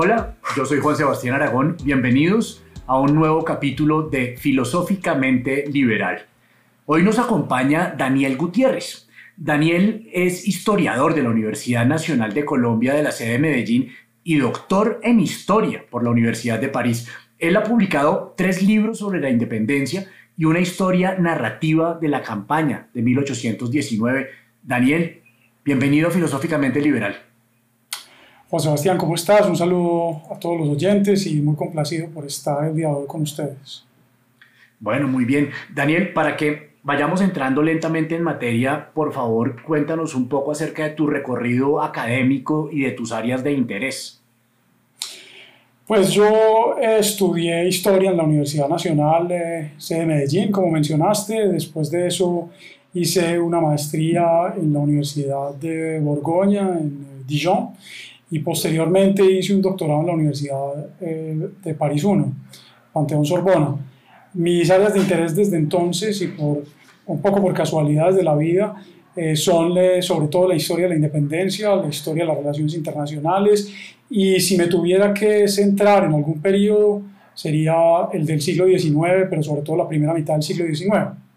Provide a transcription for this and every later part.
Hola, yo soy Juan Sebastián Aragón. Bienvenidos a un nuevo capítulo de Filosóficamente Liberal. Hoy nos acompaña Daniel Gutiérrez. Daniel es historiador de la Universidad Nacional de Colombia de la sede de Medellín y doctor en historia por la Universidad de París. Él ha publicado tres libros sobre la independencia y una historia narrativa de la campaña de 1819. Daniel, bienvenido a Filosóficamente Liberal. Juan Sebastián, ¿cómo estás? Un saludo a todos los oyentes y muy complacido por estar el día de hoy con ustedes. Bueno, muy bien. Daniel, para que vayamos entrando lentamente en materia, por favor, cuéntanos un poco acerca de tu recorrido académico y de tus áreas de interés. Pues yo estudié historia en la Universidad Nacional de Medellín, como mencionaste. Después de eso hice una maestría en la Universidad de Borgoña, en Dijon y posteriormente hice un doctorado en la Universidad eh, de París I, Panteón Sorbona. Mis áreas de interés desde entonces y por, un poco por casualidades de la vida eh, son sobre todo la historia de la independencia, la historia de las relaciones internacionales y si me tuviera que centrar en algún periodo sería el del siglo XIX, pero sobre todo la primera mitad del siglo XIX.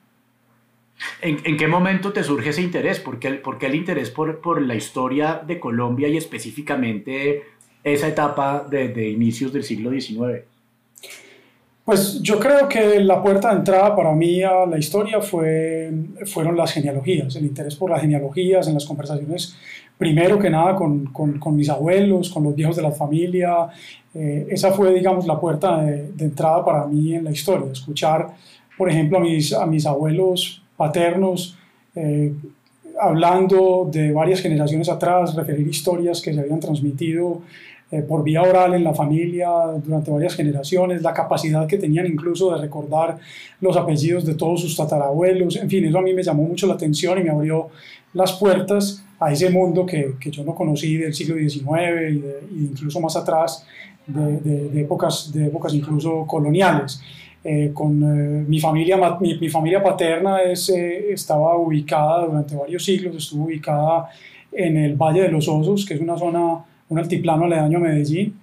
¿En, qué momento te surge ese interés? ¿Por qué, el interés por, la historia de Colombia y específicamente esa etapa de, inicios del siglo XIX? Pues yo creo que la puerta de entrada para mí a la historia fue, fueron las genealogías, el interés por las genealogías en las conversaciones, primero que nada con, mis abuelos, con los viejos de la familia. Eh, esa fue, digamos, la puerta de, entrada para mí en la historia, escuchar, por ejemplo, a mis abuelos paternos, eh, hablando de varias generaciones atrás, referir historias que se habían transmitido eh, por vía oral en la familia durante varias generaciones, la capacidad que tenían incluso de recordar los apellidos de todos sus tatarabuelos, en fin, eso a mí me llamó mucho la atención y me abrió las puertas a ese mundo que, que yo no conocí del siglo XIX y, de, incluso más atrás, de, de, épocas, de épocas incluso coloniales. Eh, con eh, mi, familia, mi, mi, familia paterna es, eh, estaba ubicada durante varios siglos, estuvo ubicada en el Valle de los Osos, que es una zona, un altiplano aledaño a Medellín,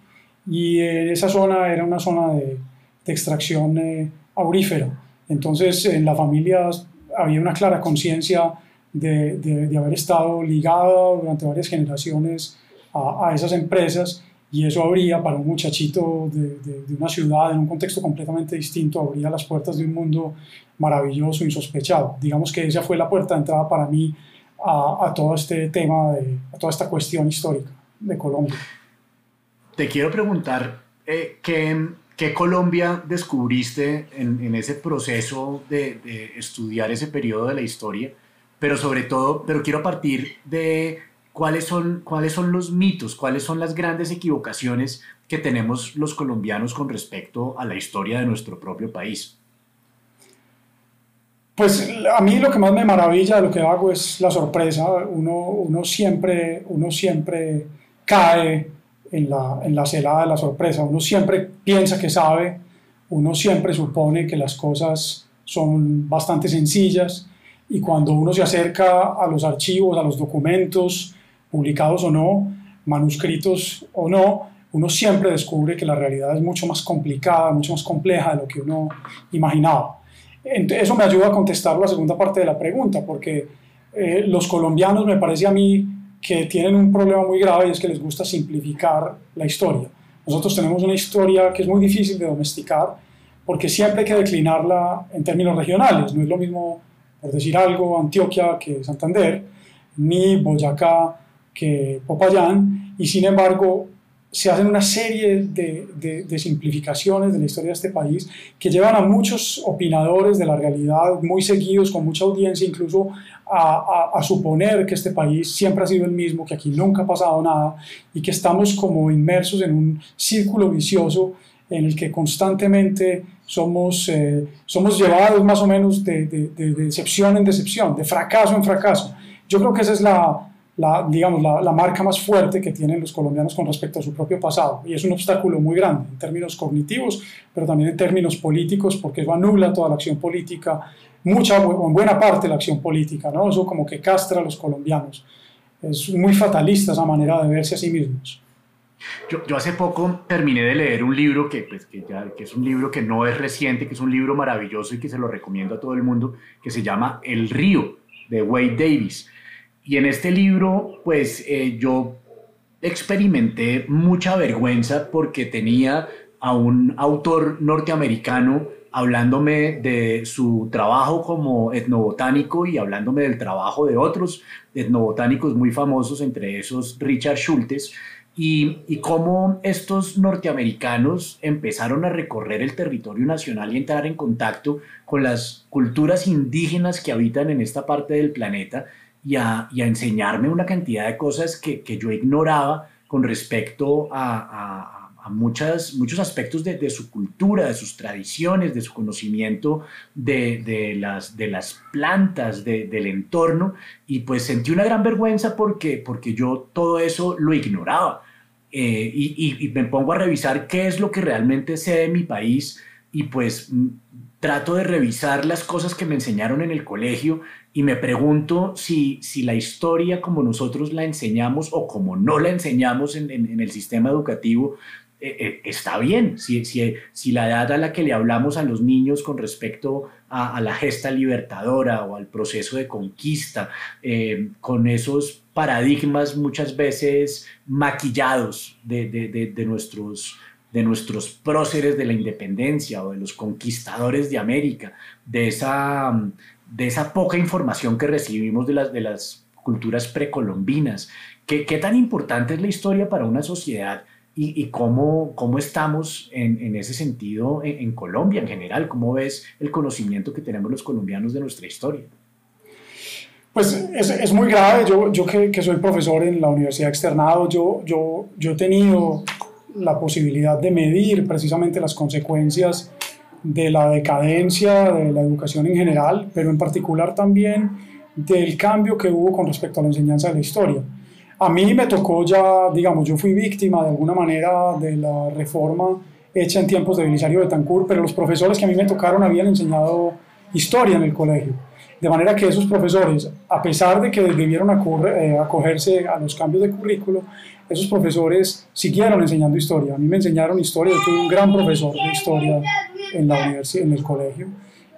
y esa zona era una zona de, de extracción aurífera. Entonces en la familia había una clara conciencia de, de, haber estado ligada durante varias generaciones a, a esas empresas y eso abría para un muchachito de, de, una ciudad en un contexto completamente distinto, abría las puertas de un mundo maravilloso, insospechado. Digamos que esa fue la puerta de entrada para mí a, a todo este tema, de, a toda esta cuestión histórica de Colombia. Te quiero preguntar, eh, ¿qué, ¿qué, Colombia descubriste en, en ese proceso de, de estudiar ese periodo de la historia? Pero sobre todo, pero quiero partir de ¿cuáles son, cuáles son los mitos, cuáles son las grandes equivocaciones que tenemos los colombianos con respecto a la historia de nuestro propio país? Pues a mí lo que más me maravilla de lo que hago es la sorpresa. Uno, uno, siempre, uno siempre cae en la, en la celada de la sorpresa. Uno siempre piensa que sabe, uno siempre supone que las cosas son bastante sencillas y cuando uno se acerca a los archivos, a los documentos, publicados o no, manuscritos o no, uno siempre descubre que la realidad es mucho más complicada, mucho más compleja de lo que uno imaginaba. Eso me ayuda a contestar la segunda parte de la pregunta, porque eh, los colombianos me parece a mí que tienen un problema muy grave y es que les gusta simplificar la historia. Nosotros tenemos una historia que es muy difícil de domesticar porque siempre hay que declinarla en términos regionales. No es lo mismo, por decir algo, Antioquia que Santander, ni Boyacá que Popayán, y sin embargo se hacen una serie de, simplificaciones de la historia de este país que llevan a muchos opinadores de la realidad, muy seguidos, con mucha audiencia, incluso a, suponer que este país siempre ha sido el mismo, que aquí nunca ha pasado nada y que estamos como inmersos en un círculo vicioso en el que constantemente somos, eh, somos llevados más o menos de decepción en decepción, de fracaso en fracaso. Yo creo que esa es la, la, digamos, la, marca más fuerte que tienen los colombianos con respecto a su propio pasado. Y es un obstáculo muy grande en términos cognitivos, pero también en términos políticos, porque eso anula toda la acción política, mucha o en buena parte la acción política, ¿no? Eso como que castra a los colombianos. Es muy fatalista esa manera de verse a sí mismos. Yo, yo, hace poco terminé de leer un libro que, pues, que, ya, que, es un libro que no es reciente, que es un libro maravilloso y que se lo recomiendo a todo el mundo, que se llama El río, de Wade Davis. Y en este libro, pues eh, yo experimenté mucha vergüenza porque tenía a un autor norteamericano hablándome de su trabajo como etnobotánico y hablándome del trabajo de otros etnobotánicos muy famosos, entre esos Richard Schultes, y, y, cómo estos norteamericanos empezaron a recorrer el territorio nacional y entrar en contacto con las culturas indígenas que habitan en esta parte del planeta y a, y a enseñarme una cantidad de cosas que, que yo ignoraba con respecto a, a muchas, muchos aspectos de, de, su cultura, de sus tradiciones, de su conocimiento de, de las, de las plantas, del entorno, y pues sentí una gran vergüenza porque, porque yo todo eso lo ignoraba. Eh, y, y, me pongo a revisar qué es lo que realmente sé de mi país y pues trato de revisar las cosas que me enseñaron en el colegio y me pregunto si, si la historia como nosotros la enseñamos o como no la enseñamos en, en, el sistema educativo eh, eh, está bien, si, si, si, la edad a la que le hablamos a los niños con respecto a, la gesta libertadora o al proceso de conquista, eh, con esos paradigmas muchas veces maquillados de, de, de, nuestros de nuestros próceres de la independencia o de los conquistadores de América, de esa, de esa poca información que recibimos de las, de las culturas precolombinas. ¿Qué, ¿Qué tan importante es la historia para una sociedad y, y cómo, cómo estamos en, en ese sentido en, Colombia en general. ¿Cómo ves el conocimiento que tenemos los colombianos de nuestra historia? Pues es, es muy grave. Yo, yo que, que, soy profesor en la Universidad Externado, yo, yo, yo he tenido la posibilidad de medir precisamente las consecuencias de la decadencia de la educación en general, pero en particular también del cambio que hubo con respecto a la enseñanza de la historia. A mí me tocó ya, digamos, yo fui víctima de alguna manera de la reforma hecha en tiempos de Belisario Betancourt, pero los profesores que a mí me tocaron habían enseñado historia en el colegio. De manera que esos profesores, a pesar de que debieron eh, acogerse a los cambios de currículo, esos profesores siguieron enseñando historia. A mí me enseñaron historia, yo tuve un gran profesor de historia en la universidad, en el colegio,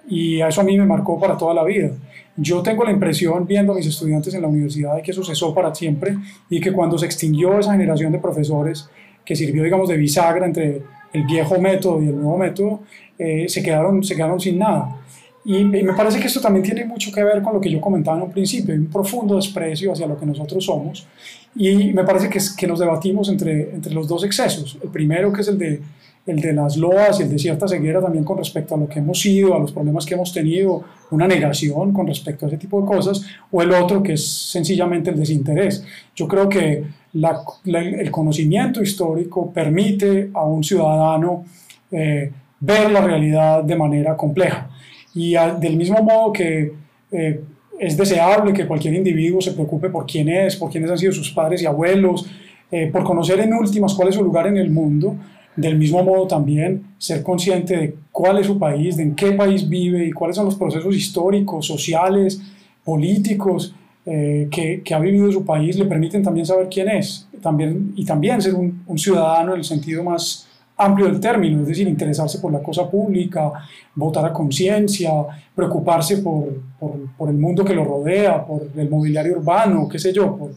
y eso a mí me marcó para toda la vida. Yo tengo la impresión, viendo a mis estudiantes en la universidad, de que eso cesó para siempre y que cuando se extinguió esa generación de profesores que sirvió, digamos, de bisagra entre el viejo método y el nuevo método, eh, se, quedaron, se quedaron sin nada. Y me parece que esto también tiene mucho que ver con lo que yo comentaba en un principio, un profundo desprecio hacia lo que nosotros somos y me parece que, es, que nos debatimos entre, entre los dos excesos. El primero que es el de el de las loas y el de cierta ceguera también con respecto a lo que hemos sido, a los problemas que hemos tenido, una negación con respecto a ese tipo de cosas, o el otro que es sencillamente el desinterés. Yo creo que la, la, el conocimiento histórico permite a un ciudadano eh, ver la realidad de manera compleja. Y del mismo modo que eh, es deseable que cualquier individuo se preocupe por quién es, por quiénes han sido sus padres y abuelos, eh, por conocer en últimas cuál es su lugar en el mundo, del mismo modo también ser consciente de cuál es su país, de en qué país vive y cuáles son los procesos históricos, sociales, políticos eh, que, que, ha vivido su país, le permiten también saber quién es también, y también ser un, un, ciudadano en el sentido más amplio del término, es decir, interesarse por la cosa pública, votar a conciencia, preocuparse por, por, por, el mundo que lo rodea, por el mobiliario urbano, qué sé yo, por,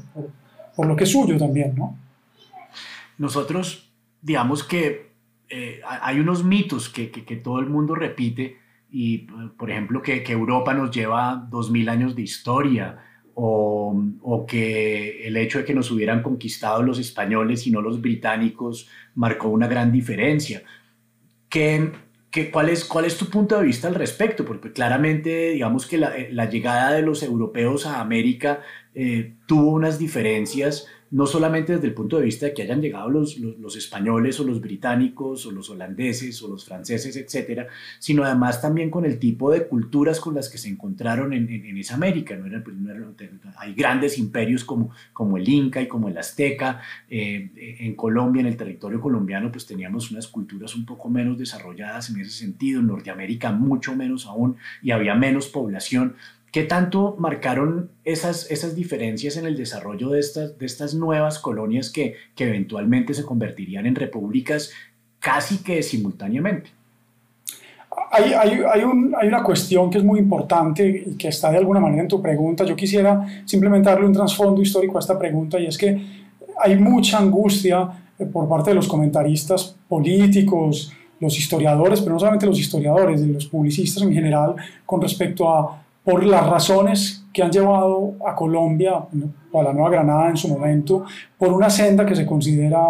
por lo que es suyo también, ¿no? Nosotros digamos que eh, hay unos mitos que, que, que, todo el mundo repite y, por ejemplo, que, que Europa nos lleva dos mil años de historia o, o, que el hecho de que nos hubieran conquistado los españoles y no los británicos marcó una gran diferencia. ¿Qué, qué, cuál, es, ¿Cuál es tu punto de vista al respecto? Porque claramente, digamos que la, la llegada de los europeos a América eh, tuvo unas diferencias no solamente desde el punto de vista de que hayan llegado los, españoles o los británicos o los holandeses o los franceses, etcétera, sino además también con el tipo de culturas con las que se encontraron en, esa América. ¿no? Era, hay grandes imperios como, como el Inca y como el Azteca. Eh, en Colombia, en el territorio colombiano, pues teníamos unas culturas un poco menos desarrolladas en ese sentido. En Norteamérica, mucho menos aún, y había menos población. ¿Qué tanto marcaron esas, esas diferencias en el desarrollo de estas, de estas nuevas colonias que, que eventualmente se convertirían en repúblicas casi que simultáneamente? Hay, hay, hay, un, hay, una cuestión que es muy importante y que está de alguna manera en tu pregunta. Yo quisiera simplemente darle un trasfondo histórico a esta pregunta y es que hay mucha angustia eh, por parte de los comentaristas políticos, los historiadores, pero no solamente los historiadores, de los publicistas en general, con respecto a por las razones que han llevado a Colombia o a la Nueva Granada en su momento por una senda que se considera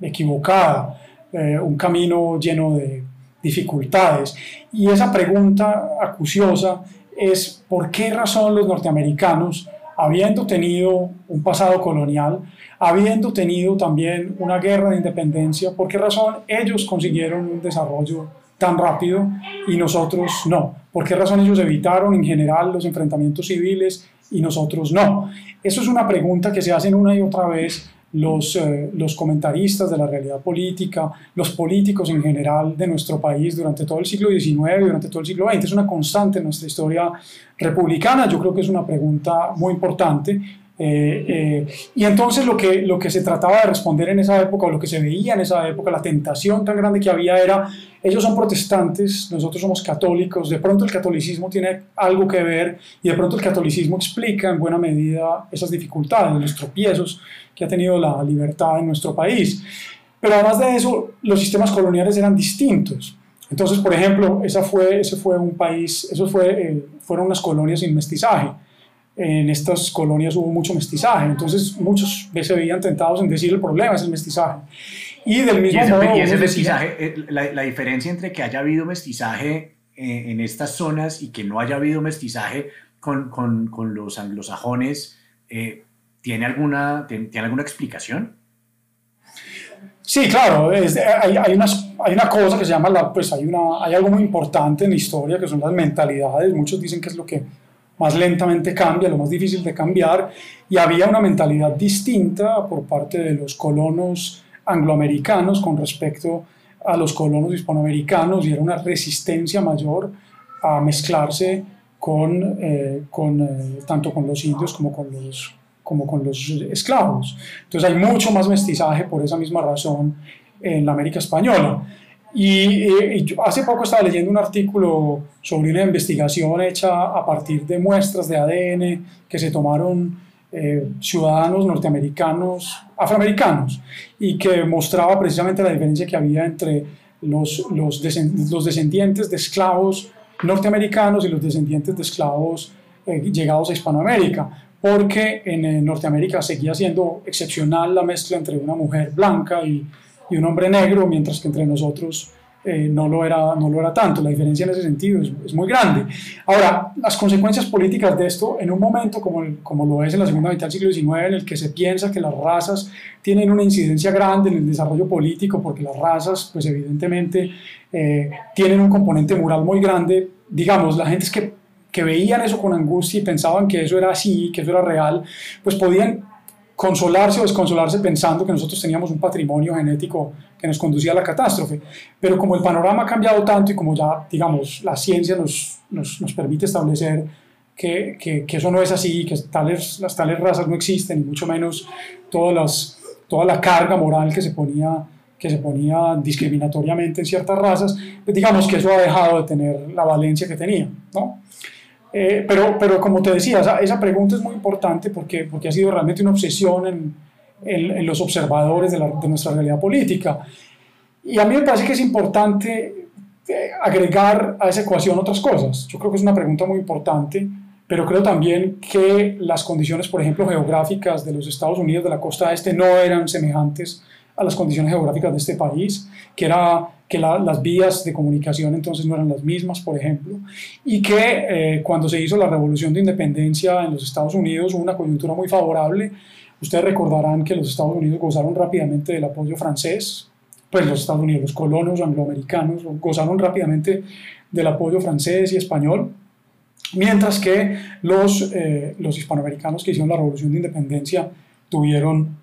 equivocada, eh, un camino lleno de dificultades. Y esa pregunta acuciosa es por qué razón los norteamericanos, habiendo tenido un pasado colonial, habiendo tenido también una guerra de independencia, por qué razón ellos consiguieron un desarrollo tan rápido y nosotros no. ¿Por qué razón ellos evitaron en general los enfrentamientos civiles y nosotros no? Eso es una pregunta que se hacen una y otra vez los, eh, los comentaristas de la realidad política, los políticos en general de nuestro país durante todo el siglo XIX y durante todo el siglo XX. Es una constante en nuestra historia republicana. Yo creo que es una pregunta muy importante eh, eh, y entonces lo que, lo que se trataba de responder en esa época, o lo que se veía en esa época, la tentación tan grande que había era, ellos son protestantes, nosotros somos católicos, de pronto el catolicismo tiene algo que ver y de pronto el catolicismo explica en buena medida esas dificultades, los tropiezos que ha tenido la libertad en nuestro país. Pero además de eso, los sistemas coloniales eran distintos. Entonces, por ejemplo, esa fue, ese fue un país, eso fue, eh, fueron unas colonias sin mestizaje en estas colonias hubo mucho mestizaje, entonces muchos se veían tentados en decir el problema es el mestizaje. Y del mismo modo... Y ese mestizaje, eh, la, la, diferencia entre que haya habido mestizaje eh, en estas zonas y que no haya habido mestizaje con, con, con los anglosajones, eh, ¿tiene, alguna, tiene, alguna explicación? Sí, claro, hay, hay, hay, una cosa que se llama, la, pues hay, una, hay algo muy importante en la historia que son las mentalidades, muchos dicen que es lo que más lentamente cambia, lo más difícil de cambiar, y había una mentalidad distinta por parte de los colonos angloamericanos con respecto a los colonos hispanoamericanos y era una resistencia mayor a mezclarse con, eh, con eh, tanto con los indios como con los, como con los esclavos. Entonces hay mucho más mestizaje por esa misma razón en la América española. Y, hace poco estaba leyendo un artículo sobre una investigación hecha a partir de muestras de ADN que se tomaron eh, ciudadanos norteamericanos, afroamericanos, y que mostraba precisamente la diferencia que había entre los, los, los descendientes de esclavos norteamericanos y los descendientes de esclavos eh, llegados a Hispanoamérica, porque en eh, Norteamérica seguía siendo excepcional la mezcla entre una mujer blanca y y un hombre negro, mientras que entre nosotros eh, no, lo era, no lo era tanto. La diferencia en ese sentido es, muy grande. Ahora, las consecuencias políticas de esto, en un momento como, como lo es en la segunda mitad del siglo XIX, en el que se piensa que las razas tienen una incidencia grande en el desarrollo político, porque las razas, pues evidentemente, eh, tienen un componente moral muy grande, digamos, la gente es que, que veían eso con angustia y pensaban que eso era así, que eso era real, pues podían consolarse o desconsolarse pensando que nosotros teníamos un patrimonio genético que nos conducía a la catástrofe. Pero como el panorama ha cambiado tanto y como ya, digamos, la ciencia nos, nos, permite establecer que, que, que, eso no es así, que tales, las tales razas no existen, y mucho menos todas las, toda la carga moral que se ponía que se ponía discriminatoriamente en ciertas razas, pues digamos que eso ha dejado de tener la valencia que tenía, ¿no? Eh, pero, pero como te decía, esa, esa, pregunta es muy importante porque, porque ha sido realmente una obsesión en, en, los observadores de, la, de, nuestra realidad política. Y a mí me parece que es importante eh, agregar a esa ecuación otras cosas. Yo creo que es una pregunta muy importante, pero creo también que las condiciones, por ejemplo, geográficas de los Estados Unidos de la costa este no eran semejantes a las condiciones geográficas de este país, que, era, que las vías de comunicación entonces no eran las mismas, por ejemplo, y que eh, cuando se hizo la revolución de independencia en los Estados Unidos hubo una coyuntura muy favorable. Ustedes recordarán que los Estados Unidos gozaron rápidamente del apoyo francés, pues los Estados Unidos, los colonos angloamericanos gozaron rápidamente del apoyo francés y español, mientras que los, eh, los hispanoamericanos que hicieron la revolución de independencia tuvieron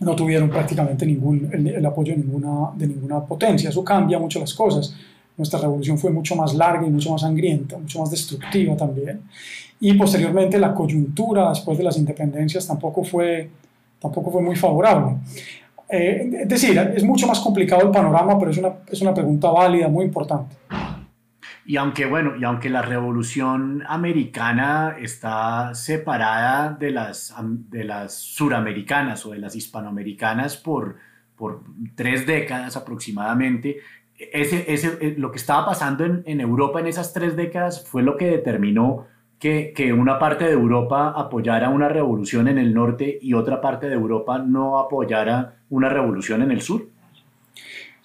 no tuvieron prácticamente ningún, el, apoyo de ninguna, potencia. Eso cambia mucho las cosas. nuestra revolución fue mucho más larga y mucho más sangrienta, mucho más destructiva también. Y posteriormente la coyuntura después de las independencias tampoco fue, tampoco fue muy favorable. Eh, es decir, es mucho más complicado el panorama, pero es una, es una pregunta válida, muy importante. Y aunque, bueno, y aunque la revolución americana está separada de las, de las suramericanas o de las hispanoamericanas por, por tres décadas aproximadamente, ese, ese, eh, lo que estaba pasando en, en, Europa en esas tres décadas fue lo que determinó que, que, una parte de Europa apoyara una revolución en el norte y otra parte de Europa no apoyara una revolución en el sur.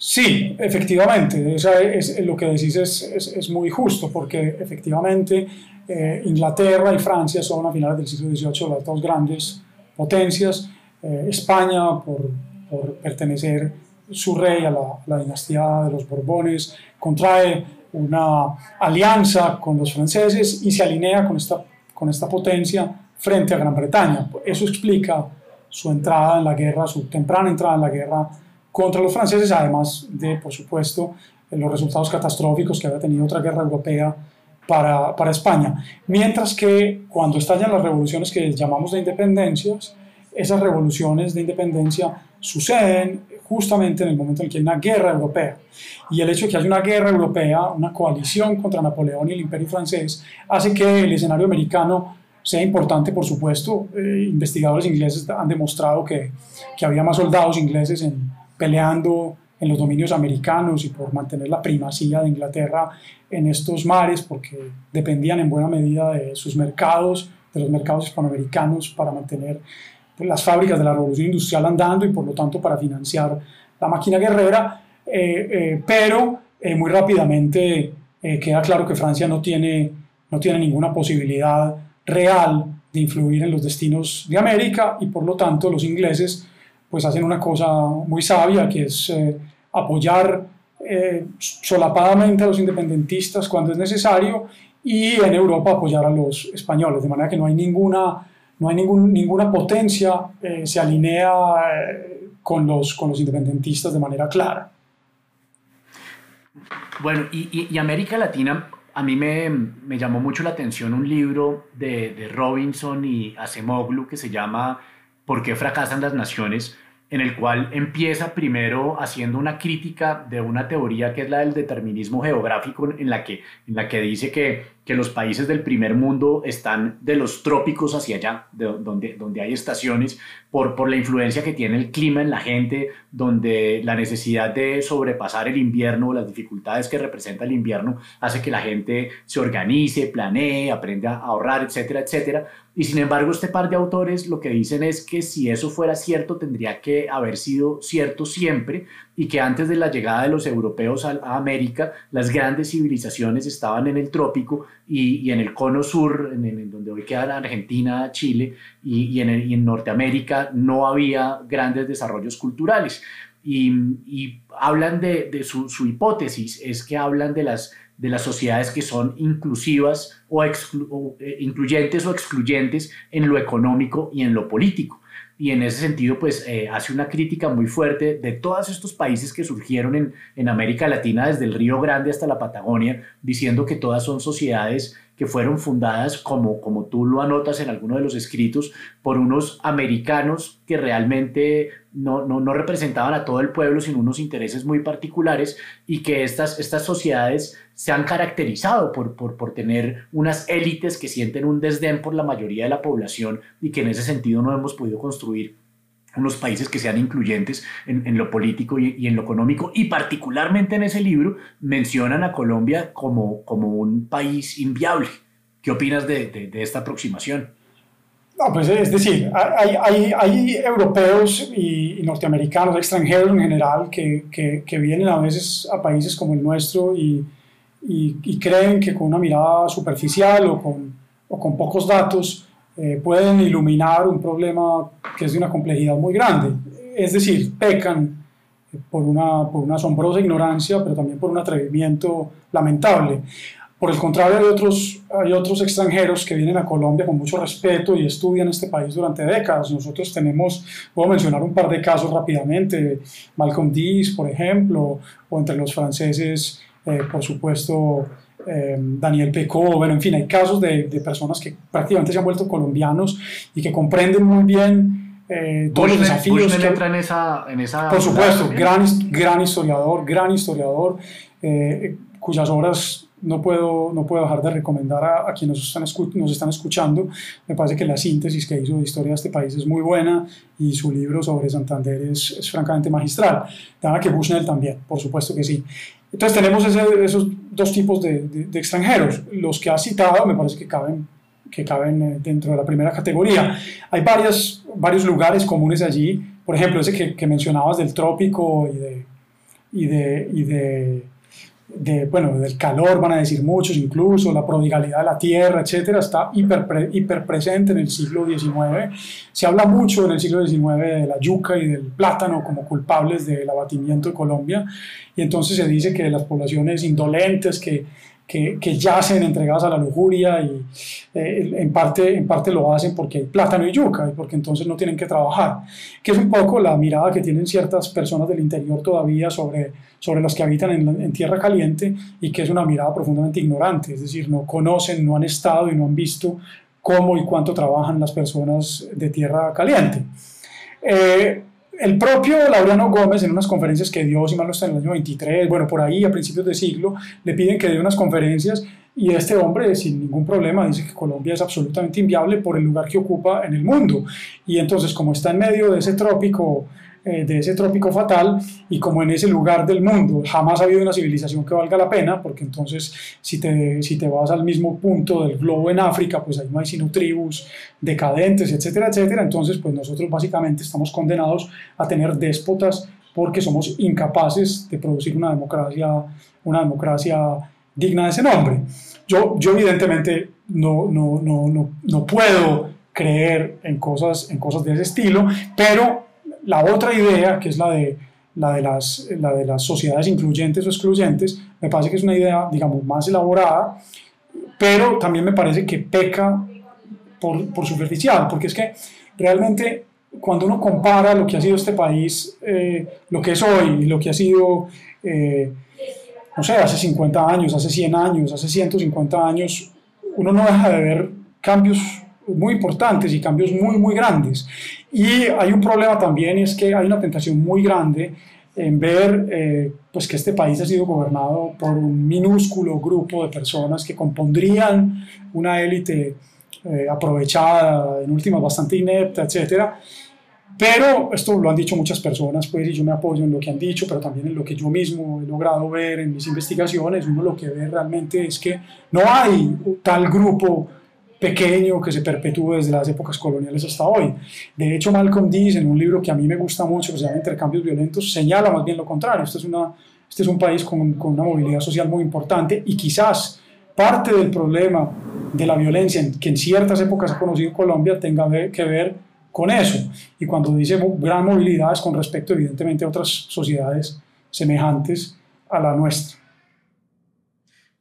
Sí, efectivamente, es, lo que decís es, es, muy justo, porque efectivamente eh, Inglaterra y Francia son a finales del siglo XVIII las dos grandes potencias. Eh, España, por, por, pertenecer su rey a la, la, dinastía de los Borbones, contrae una alianza con los franceses y se alinea con esta, con esta potencia frente a Gran Bretaña. Eso explica su entrada en la guerra, su temprana entrada en la guerra contra los franceses, además de, por supuesto, los resultados catastróficos que había tenido otra guerra europea para, para España. Mientras que cuando estallan las revoluciones que llamamos de independencias, esas revoluciones de independencia suceden justamente en el momento en que hay una guerra europea. Y el hecho de que haya una guerra europea, una coalición contra Napoleón y el imperio francés, hace que el escenario americano sea importante, por supuesto. Eh, investigadores ingleses han demostrado que, que había más soldados ingleses en, peleando en los dominios americanos y por mantener la primacía de Inglaterra en estos mares, porque dependían en buena medida de sus mercados, de los mercados hispanoamericanos, para mantener pues, las fábricas de la revolución industrial andando y por lo tanto para financiar la máquina guerrera, eh, eh, pero eh, muy rápidamente queda claro que Francia no tiene, no tiene ninguna posibilidad real de influir en los destinos de América y por lo tanto los ingleses pues hacen una cosa muy sabia, que es eh, apoyar eh, solapadamente a los independentistas cuando es necesario y en Europa apoyar a los españoles, de manera que no hay ninguna, no hay ningún, ninguna potencia, eh, se alinea con, los, con los independentistas de manera clara. Bueno, y, y, América Latina, a mí me, me, llamó mucho la atención un libro de, de Robinson y Acemoglu que se llama ¿Por qué fracasan las naciones? en el cual empieza primero haciendo una crítica de una teoría que es la del determinismo geográfico, en la que, en la que dice que, que los países del primer mundo están de los trópicos hacia allá, de, donde, donde hay estaciones, por, por la influencia que tiene el clima en la gente, donde la necesidad de sobrepasar el invierno, las dificultades que representa el invierno, hace que la gente se organice, planee, aprenda a ahorrar, etcétera, etcétera. Y sin embargo, este par de autores lo que dicen es que si eso fuera cierto, tendría que haber sido cierto siempre y que antes de la llegada de los europeos a, América, las grandes civilizaciones estaban en el trópico y, en el cono sur, en, donde hoy queda Argentina, Chile, y, en, Norteamérica no había grandes desarrollos culturales. Y, hablan de, su, hipótesis, es que hablan de las de las sociedades que son inclusivas o, eh, incluyentes o excluyentes en lo económico y en lo político. Y en ese sentido, pues eh, hace una crítica muy fuerte de todos estos países que surgieron en, América Latina, desde el Río Grande hasta la Patagonia, diciendo que todas son sociedades que fueron fundadas, como, como tú lo anotas en alguno de los escritos, por unos americanos que realmente no, no, no, representaban a todo el pueblo, sino unos intereses muy particulares, y que estas, estas sociedades se han caracterizado por, por, por tener unas élites que sienten un desdén por la mayoría de la población y que en ese sentido no hemos podido construir unos países que sean incluyentes en, lo político y, en lo económico, y particularmente en ese libro mencionan a Colombia como, como un país inviable. ¿Qué opinas de, esta aproximación? No, pues es decir, hay, hay, hay europeos y, norteamericanos, extranjeros en general, que, que, que, vienen a veces a países como el nuestro y, y creen que con una mirada superficial o con, o con pocos datos eh, pueden iluminar un problema que es de una complejidad muy grande. Es decir, pecan por una, por una asombrosa ignorancia, pero también por un atrevimiento lamentable. Por el contrario, hay otros, hay otros extranjeros que vienen a Colombia con mucho respeto y estudian este país durante décadas. Nosotros tenemos, puedo mencionar un par de casos rápidamente, Malcolm Dees, por ejemplo, o entre los franceses eh, por supuesto, eh, Daniel Pecó, bueno, en fin, hay casos de, de, personas que prácticamente se han vuelto colombianos y que comprenden muy bien eh, todos los desafíos. que, entra en esa, en esa... Por supuesto, gran, gran historiador, gran historiador, cuyas obras no puedo, no puedo dejar de recomendar a, quienes nos están, nos están escuchando. Me parece que la síntesis que hizo de historia de este país es muy buena y su libro sobre Santander es, es francamente magistral. Dana que Bushnell también, por supuesto que sí. Entonces tenemos esos dos tipos de, de, extranjeros. Los que ha citado me parece que caben, que caben eh, dentro de la primera categoría. Hay varios, varios lugares comunes allí. Por ejemplo, ese que, que mencionabas del trópico y de, y de, y de de, bueno, del calor, van a decir muchos incluso, la prodigalidad de la tierra, etcétera, está hiper, hiper presente en el siglo XIX. Se habla mucho en el siglo XIX de la yuca y del plátano como culpables del abatimiento de Colombia, y entonces se dice que las poblaciones indolentes que que, que, yacen entregadas a la lujuria y eh, en, parte, en parte lo hacen porque hay plátano y yuca y porque entonces no tienen que trabajar, que es un poco la mirada que tienen ciertas personas del interior todavía sobre, sobre los que habitan en, en tierra caliente y que es una mirada profundamente ignorante, es decir, no conocen, no han estado y no han visto cómo y cuánto trabajan las personas de tierra caliente. Eh, el propio Laureano Gómez, en unas conferencias que dio, si mal no está en el año 23, bueno, por ahí a principios de siglo, le piden que dé unas conferencias y este hombre, sin ningún problema, dice que Colombia es absolutamente inviable por el lugar que ocupa en el mundo. Y entonces, como está en medio de ese trópico eh, de ese trópico fatal y como en ese lugar del mundo jamás ha habido una civilización que valga la pena, porque entonces si te, si te vas al mismo punto del globo en África, pues ahí no hay sino tribus decadentes, etcétera, etcétera, entonces pues nosotros básicamente estamos condenados a tener déspotas porque somos incapaces de producir una democracia, una democracia digna de ese nombre. Yo, yo evidentemente no, no, no, no, no puedo creer en cosas, en cosas de ese estilo, pero la otra idea, que es la de, la, de las, la de las sociedades incluyentes o excluyentes, me parece que es una idea, digamos, más elaborada, pero también me parece que peca por, por superficial, porque es que realmente cuando uno compara lo que ha sido este país, eh, lo que es hoy, lo que ha sido, eh, no sé, hace 50 años, hace 100 años, hace 150 años, uno no deja de ver cambios muy importantes y cambios muy, muy grandes. Y hay un problema también es que hay una tentación muy grande en ver eh, pues que este país ha sido gobernado por un minúsculo grupo de personas que compondrían una élite eh, aprovechada, en últimas bastante inepta, etcétera. Pero esto lo han dicho muchas personas, pues, y yo me apoyo en lo que han dicho, pero también en lo que yo mismo he logrado ver en mis investigaciones. Uno lo que ve realmente es que no hay tal grupo pequeño que se perpetúe desde las épocas coloniales hasta hoy. De hecho, Malcolm dice en un libro que a mí me gusta mucho, que se llama Intercambios Violentos, señala más bien lo contrario. Este es, una, este es un país con, con una movilidad social muy importante y quizás parte del problema de la violencia que en ciertas épocas ha conocido Colombia tenga que ver con eso. Y cuando dice gran movilidad es con respecto evidentemente a otras sociedades semejantes a la nuestra.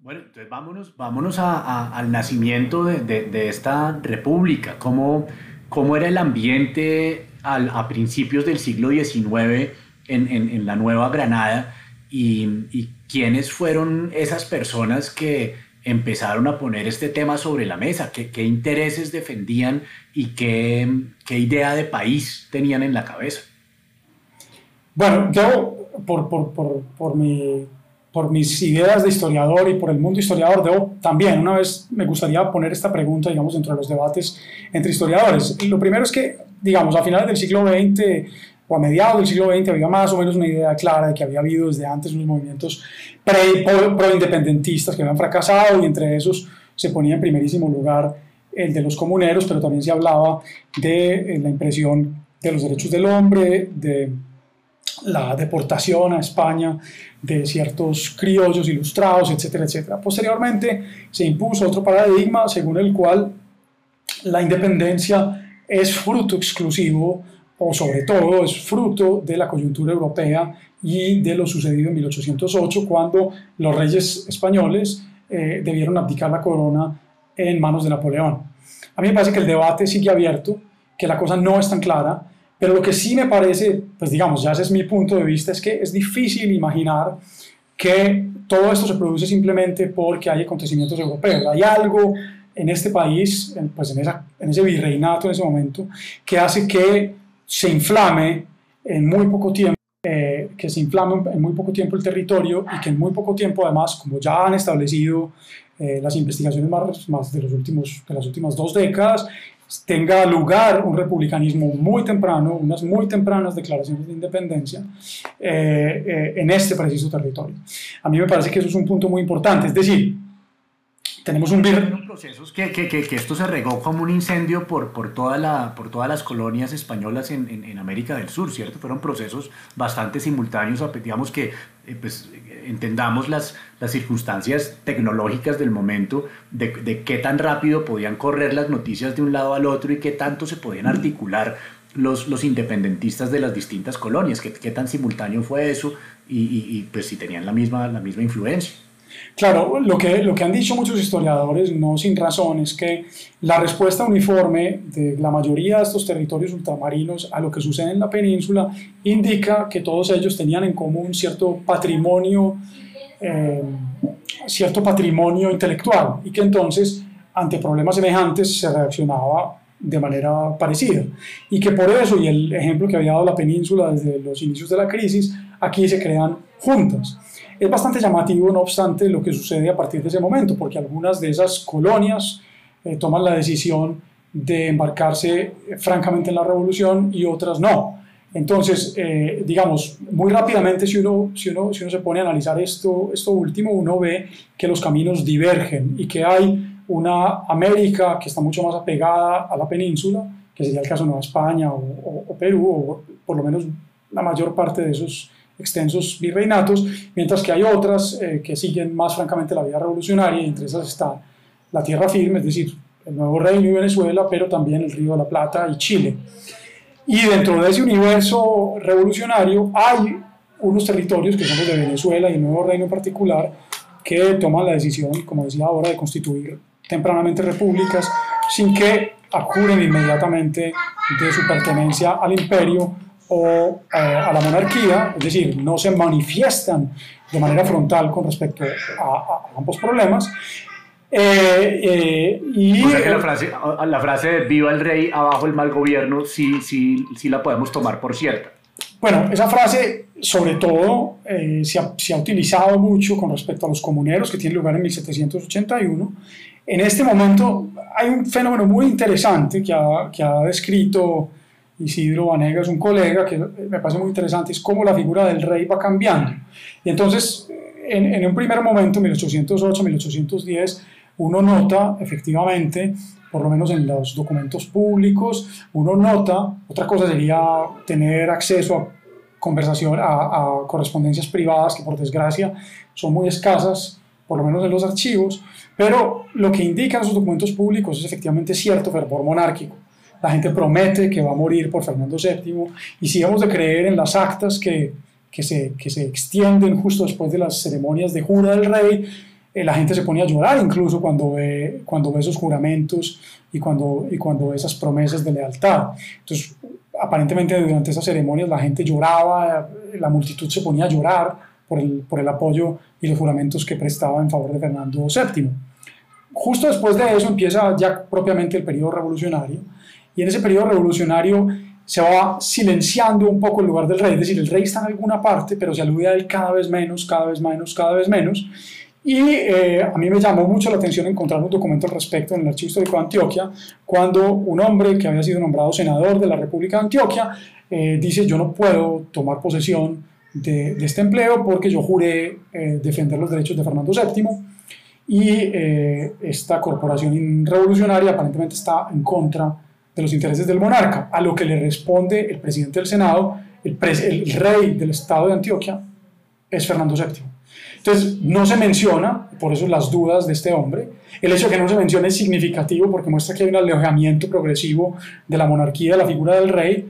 Bueno, entonces vámonos, vámonos al nacimiento de, esta república. ¿Cómo, ¿Cómo, era el ambiente a principios del siglo XIX en, la Nueva Granada? Y, quiénes fueron esas personas que empezaron a poner este tema sobre la mesa? ¿Qué, qué intereses defendían y qué, qué, idea de país tenían en la cabeza? Bueno, yo, por, por, por, por mi por mis ideas de historiador y por el mundo historiador, debo también, una vez me gustaría poner esta pregunta, digamos, dentro de los debates entre historiadores. Lo primero es que, digamos, a finales del siglo XX o a mediados del siglo XX había más o menos una idea clara de que había habido desde antes unos movimientos pro-independentistas que habían fracasado y entre esos se ponía en primerísimo lugar el de los comuneros, pero también se hablaba de eh, la impresión de los derechos del hombre, de la deportación a España de ciertos criollos ilustrados, etcétera, etcétera. Posteriormente se impuso otro paradigma según el cual la independencia es fruto exclusivo o sobre todo es fruto de la coyuntura europea y de lo sucedido en 1808 cuando los reyes españoles eh, debieron abdicar la corona en manos de Napoleón. A mí me parece que el debate sigue abierto, que la cosa no es tan clara, pero lo que sí me parece, pues digamos, ya ese es mi punto de vista, es que es difícil imaginar que todo esto se produce simplemente porque hay acontecimientos europeos. Hay algo en este país, pues en, esa, en ese virreinato en ese momento, que hace que se inflame en muy poco tiempo, eh, que se inflame en muy poco tiempo el territorio y que en muy poco tiempo además, como ya han establecido eh, las investigaciones más, más de, los últimos, de las últimas dos décadas, tenga lugar un republicanismo muy temprano, unas muy tempranas declaraciones de independencia eh, en este preciso territorio. A mí me parece que eso es un punto muy importante, es decir, tenemos un procesos que, que, que, esto se regó como un incendio por, por, toda la, por todas las colonias españolas en, en, América del Sur, ¿cierto? Fueron procesos bastante simultáneos, digamos que eh, pues, entendamos las, las circunstancias tecnológicas del momento, de, de qué tan rápido podían correr las noticias de un lado al otro y qué tanto se podían articular los, los independentistas de las distintas colonias, qué, qué tan simultáneo fue eso y, y, y pues si tenían la misma, la misma influencia. Claro, lo que, lo que han dicho muchos historiadores, no sin razón, es que la respuesta uniforme de la mayoría de estos territorios ultramarinos a lo que sucede en la península indica que todos ellos tenían en común cierto patrimonio, eh, cierto patrimonio intelectual y que entonces ante problemas semejantes se reaccionaba de manera parecida. Y que por eso, y el ejemplo que había dado la península desde los inicios de la crisis, aquí se crean juntas. Es bastante llamativo, no obstante, lo que sucede a partir de ese momento, porque algunas de esas colonias eh, toman la decisión de embarcarse eh, francamente en la revolución y otras no. Entonces, eh, digamos, muy rápidamente, si uno, si, uno, si uno se pone a analizar esto, esto último, uno ve que los caminos divergen y que hay una América que está mucho más apegada a la península, que sería el caso de Nueva España o, o Perú, o por lo menos la mayor parte de esos extensos virreinatos, mientras que hay otras eh, que siguen más francamente la vida revolucionaria, y entre esas está la tierra firme, es decir, el Nuevo Reino y Venezuela, pero también el Río de la Plata y Chile. Y dentro de ese universo revolucionario hay unos territorios que son los de Venezuela y el Nuevo Reino en particular, que toman la decisión, como decía ahora, de constituir tempranamente repúblicas sin que acuren inmediatamente de su pertenencia al imperio o eh, a la monarquía, es decir, no se manifiestan de manera frontal con respecto a, ambos problemas. Eh, eh, y, o sea que la frase, la frase de viva el rey, abajo el mal gobierno, sí, sí, sí la podemos tomar por cierta. Bueno, esa frase sobre todo se ha, se, ha, utilizado mucho con respecto a los comuneros que tiene lugar en 1781. En este momento hay un fenómeno muy interesante que ha, que ha descrito Isidro Vanegas, un colega que me parece muy interesante, es cómo la figura del rey va cambiando. Y entonces, en, en un primer momento, 1808, 1810, uno nota efectivamente, por lo menos en los documentos públicos, uno nota, otra cosa sería tener acceso a conversación, a, a correspondencias privadas que por desgracia son muy escasas, por lo menos en los archivos, pero lo que indican esos documentos públicos es efectivamente cierto fervor monárquico la gente promete que va a morir por Fernando VII, y si hemos de creer en las actas que, que, se, que se extienden justo después de las ceremonias de jura del rey, eh, la gente se pone a llorar incluso cuando ve, cuando ve esos juramentos y cuando, y cuando ve esas promesas de lealtad. Entonces, aparentemente durante esas ceremonias la gente lloraba, la multitud se ponía a llorar por el, por el apoyo y los juramentos que prestaba en favor de Fernando VII. Justo después de eso empieza ya propiamente el periodo revolucionario, y en ese periodo revolucionario se va silenciando un poco el lugar del rey, es decir, el rey está en alguna parte, pero se alude a él cada vez menos, cada vez menos, cada vez menos. Y eh, a mí me llamó mucho la atención encontrar un documento al respecto en el Archivo Histórico de Antioquia, cuando un hombre que había sido nombrado senador de la República de Antioquia eh, dice, yo no puedo tomar posesión de, de este empleo porque yo juré eh, defender los derechos de Fernando VII y esta corporación revolucionaria aparentemente está en contra de los intereses del monarca, a lo que le responde el presidente del Senado, el, rey del estado de Antioquia, es Fernando VII. Entonces, no se menciona, por eso las dudas de este hombre. El hecho de que no se mencione es significativo porque muestra que hay un alejamiento progresivo de la monarquía, de la figura del rey,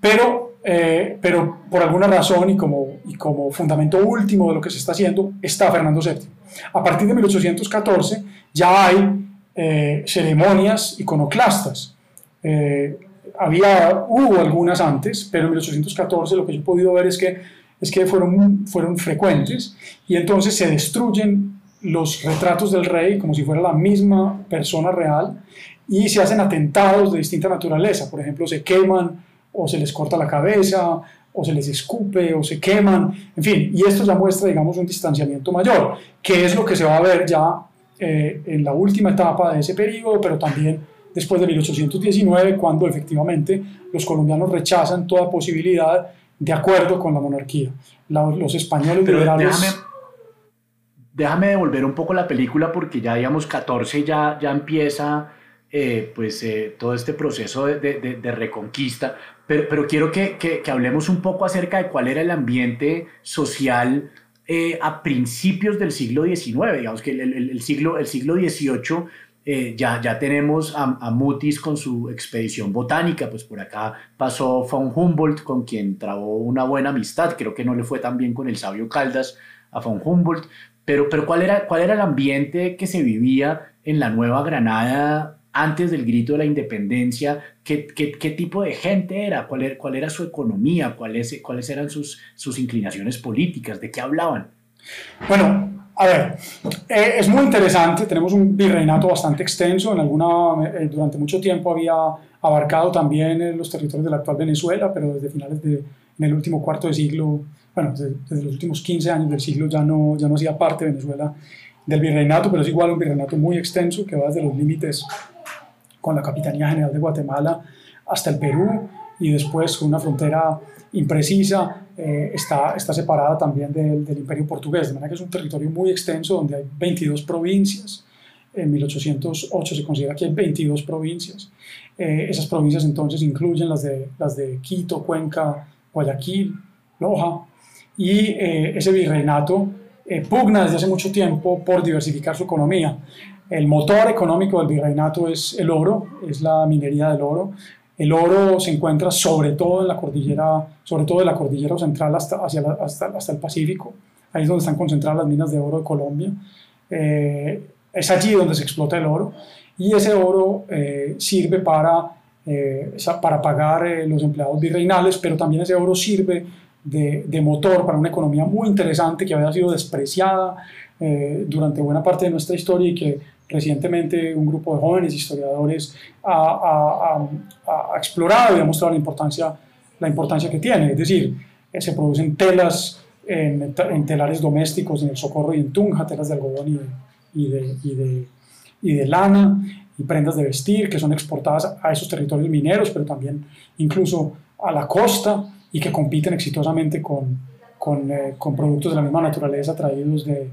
pero, eh, pero por alguna razón y como, y como fundamento último de lo que se está haciendo está Fernando VII. A partir de 1814 ya hay eh, ceremonias iconoclastas eh, había, hubo algunas antes, pero en 1814 lo que yo he podido ver es que es que fueron, fueron frecuentes y entonces se destruyen los retratos del rey como si fuera la misma persona real y se hacen atentados de distinta naturaleza. Por ejemplo, se queman o se les corta la cabeza o se les escupe o se queman, en fin, y esto ya muestra, digamos, un distanciamiento mayor, que es lo que se va a ver ya eh, en la última etapa de ese periodo, pero también después de 1819, cuando efectivamente los colombianos rechazan toda posibilidad de acuerdo con la monarquía. los españoles pero liberales... Déjame, déjame devolver un poco la película porque ya, digamos, 14 ya, ya empieza... Eh, pues eh, todo este proceso de, de, de, reconquista, pero, quiero que, hablemos un poco acerca de cuál era el ambiente social eh, a principios del siglo XIX, digamos que el, siglo, el siglo XVIII eh, ya, ya tenemos a, Mutis con su expedición botánica, pues por acá pasó von Humboldt con quien trabó una buena amistad, creo que no le fue tan bien con el sabio Caldas a von Humboldt, pero, pero ¿cuál, era, ¿cuál era el ambiente que se vivía en la Nueva Granada antes del grito de la independencia, qué, qué, tipo de gente era, cuál era, cuál era su economía, cuáles, cuáles eran sus, sus inclinaciones políticas, de qué hablaban. Bueno, a ver, eh, es muy interesante, tenemos un virreinato bastante extenso, en alguna, eh, durante mucho tiempo había abarcado también los territorios de la actual Venezuela, pero desde finales de, en el último cuarto de siglo, bueno, desde, desde, los últimos 15 años del siglo ya no, ya no hacía parte de Venezuela del virreinato, pero es igual un virreinato muy extenso que va desde los límites con la Capitanía General de Guatemala hasta el Perú y después una frontera imprecisa eh, está, está separada también del, Imperio Portugués, de manera que es un territorio muy extenso donde hay 22 provincias. En 1808 se considera que hay 22 provincias. Eh, esas provincias entonces incluyen las de, las de Quito, Cuenca, Guayaquil, Loja, y eh, ese virreinato pugna desde hace mucho tiempo por diversificar su economía. El motor económico del virreinato es el oro, es la minería del oro. El oro se encuentra sobre todo en la cordillera, sobre todo en la cordillera central hasta, hacia hasta, hasta, el Pacífico. Ahí es donde están concentradas las minas de oro de Colombia. Eh, es allí donde se explota el oro y ese oro eh, sirve para, eh, para pagar los empleados virreinales, pero también ese oro sirve de, de, motor para una economía muy interesante que había sido despreciada durante buena parte de nuestra historia y que recientemente un grupo de jóvenes historiadores ha, explorado y ha mostrado la importancia, que tiene. Es decir, eh, se producen telas en, telares domésticos en el Socorro y en Tunja, telas de algodón y de, y lana y prendas de vestir que son exportadas a esos territorios mineros, pero también incluso a la costa y que compiten exitosamente con, eh, productos de la misma naturaleza traídos de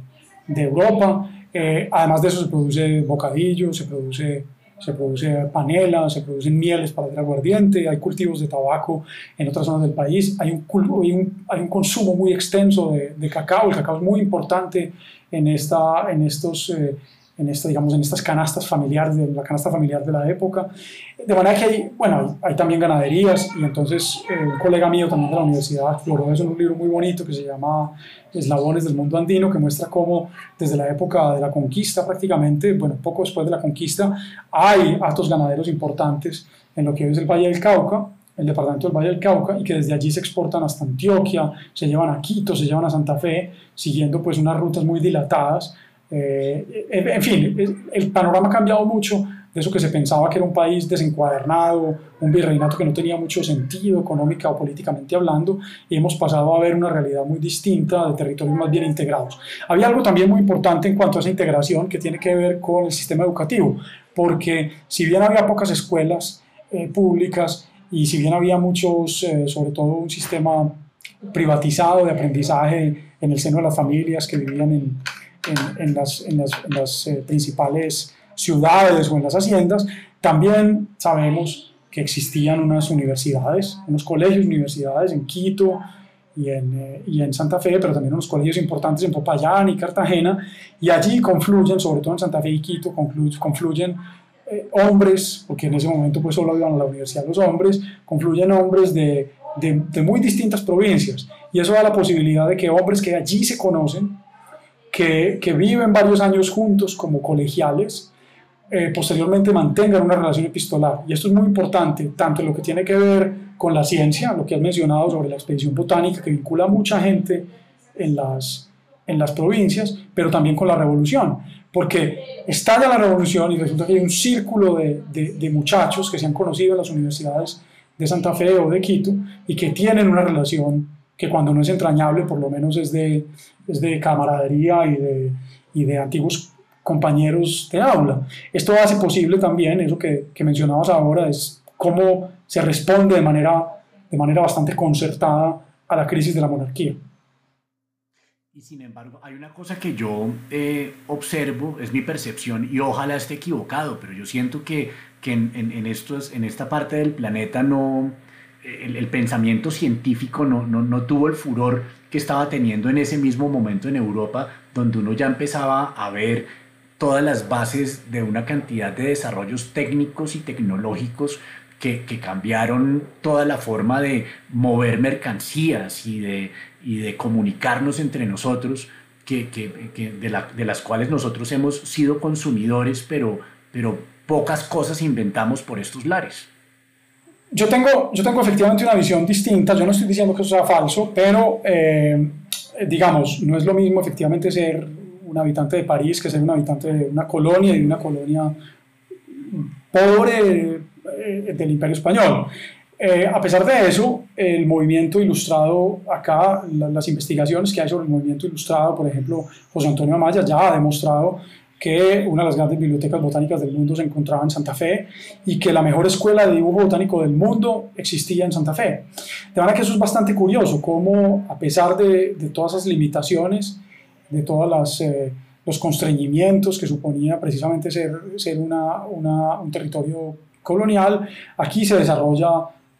Europa eh, además de eso se produce bocadillo, se produce, se produce panela, se producen mieles para el aguardiente, hay cultivos de tabaco en otras zonas del país, hay un, hay un, hay un consumo muy extenso de, de, cacao, el cacao es muy importante en, esta, en estos... Eh, en, esta, digamos, en estas canastas familiares, de la canasta familiar de la época. De manera que hay, bueno, hay, también ganaderías y entonces eh, un colega mío también de la universidad exploró eso en un libro muy bonito que se llama Eslabones del Mundo Andino, que muestra cómo desde la época de la conquista prácticamente, bueno, poco después de la conquista, hay actos ganaderos importantes en lo que es el Valle del Cauca, el departamento del Valle del Cauca y que desde allí se exportan hasta Antioquia, se llevan a Quito, se llevan a Santa Fe, siguiendo pues unas rutas muy dilatadas eh, en fin, el panorama ha cambiado mucho de eso que se pensaba que era un país desencuadernado, un virreinato que no tenía mucho sentido económica o políticamente hablando, y hemos pasado a ver una realidad muy distinta de territorios más bien integrados. Había algo también muy importante en cuanto a esa integración que tiene que ver con el sistema educativo, porque si bien había pocas escuelas eh, públicas y si bien había muchos, eh, sobre todo un sistema privatizado de aprendizaje en el seno de las familias que vivían en, en, las, en las, las eh, principales ciudades o en las haciendas, también sabemos que existían unas universidades, unos colegios, universidades en Quito y en, eh, y en, Santa Fe, pero también unos colegios importantes en Popayán y Cartagena, y allí confluyen, sobre todo en Santa Fe y Quito, confluyen, confluyen eh, hombres, porque en ese momento pues solo iban a la universidad los hombres, confluyen hombres de, de, de muy distintas provincias, y eso da la posibilidad de que hombres que allí se conocen, que, viven varios años juntos como colegiales, eh, posteriormente mantengan una relación epistolar. Y esto es muy importante, tanto en lo que tiene que ver con la ciencia, lo que has mencionado sobre la expedición botánica, que vincula a mucha gente en las, en las provincias, pero también con la revolución, porque estalla la revolución y resulta que hay un círculo de, de, muchachos que se han conocido en las universidades de Santa Fe o de Quito y que tienen una relación que cuando no es entrañable, por lo menos es de, es de camaradería y de, y de antiguos compañeros de aula. Esto hace posible también, eso que, que mencionabas ahora, es cómo se responde de manera, de manera bastante concertada a la crisis de la monarquía. Y sin embargo, hay una cosa que yo eh, observo, es mi percepción, y ojalá esté equivocado, pero yo siento que, que en, en, estos, en esta parte del planeta no, el, pensamiento científico no, no, no, tuvo el furor que estaba teniendo en ese mismo momento en Europa, donde uno ya empezaba a ver todas las bases de una cantidad de desarrollos técnicos y tecnológicos que, que, cambiaron toda la forma de mover mercancías y de, y de comunicarnos entre nosotros, que, que, de, la, de, las cuales nosotros hemos sido consumidores, pero, pero pocas cosas inventamos por estos lares. Yo tengo, yo tengo efectivamente una visión distinta, yo no estoy diciendo que eso sea falso, pero eh, digamos, no es lo mismo efectivamente ser un habitante de París que ser un habitante de una colonia y de una colonia pobre eh, del Imperio Español. Eh, a pesar de eso, el movimiento ilustrado acá, las investigaciones que hay sobre el movimiento ilustrado, por ejemplo, José Antonio Amaya ya ha demostrado que una de las grandes bibliotecas botánicas del mundo se encontraba en Santa Fe y que la mejor escuela de dibujo botánico del mundo existía en Santa Fe. De manera que eso es bastante curioso, cómo a pesar de, todas esas limitaciones, de todos eh, los constreñimientos que suponía precisamente ser, un territorio colonial, aquí se desarrolla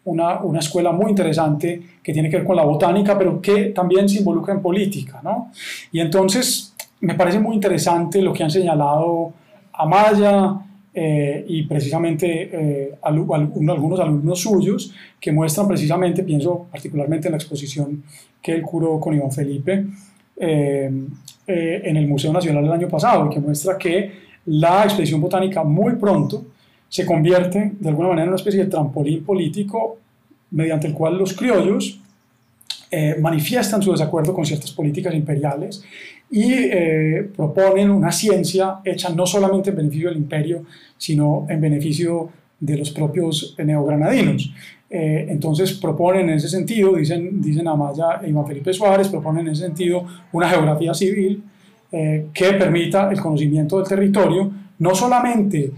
una, una, escuela muy interesante que tiene que ver con la botánica, pero que también se involucra en política. ¿no? Y entonces me parece muy interesante lo que han señalado Amaya eh, y precisamente eh, algunos alumnos suyos que muestran precisamente, pienso particularmente en la exposición que él curó con Iván Felipe, eh, en el Museo Nacional el año pasado que muestra que la expedición botánica muy pronto se convierte de alguna manera en una especie de trampolín político mediante el cual los criollos eh, manifiestan su desacuerdo con ciertas políticas imperiales y proponen una ciencia hecha no solamente en beneficio del imperio, sino en beneficio de los propios neogranadinos. Eh, entonces proponen en ese sentido, dicen, dicen Amaya e Iván Felipe Suárez, proponen en ese sentido una geografía civil eh, que permita el conocimiento del territorio, no solamente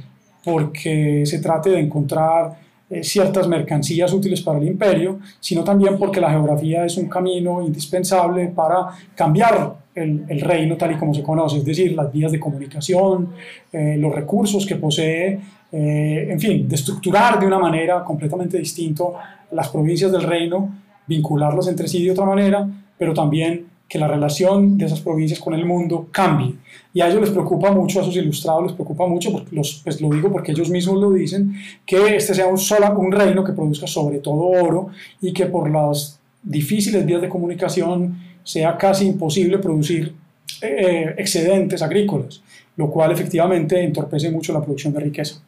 porque se trate de encontrar eh, ciertas mercancías útiles para el imperio, sino también porque la geografía es un camino indispensable para cambiar el, el reino tal y como se conoce, es decir, las vías de comunicación, los recursos que posee eh, en fin, de estructurar de una manera completamente distinta las provincias del reino, vincularlas entre sí de otra manera, pero también que la relación de esas provincias con el mundo cambie. Y a ellos les preocupa mucho, a esos ilustrados les preocupa mucho, porque los, pues lo digo porque ellos mismos lo dicen, que este sea un, solo, un reino que produzca sobre todo oro y que por las difíciles vías de comunicación sea casi imposible producir eh, excedentes agrícolas, lo cual efectivamente entorpece mucho la producción de riqueza.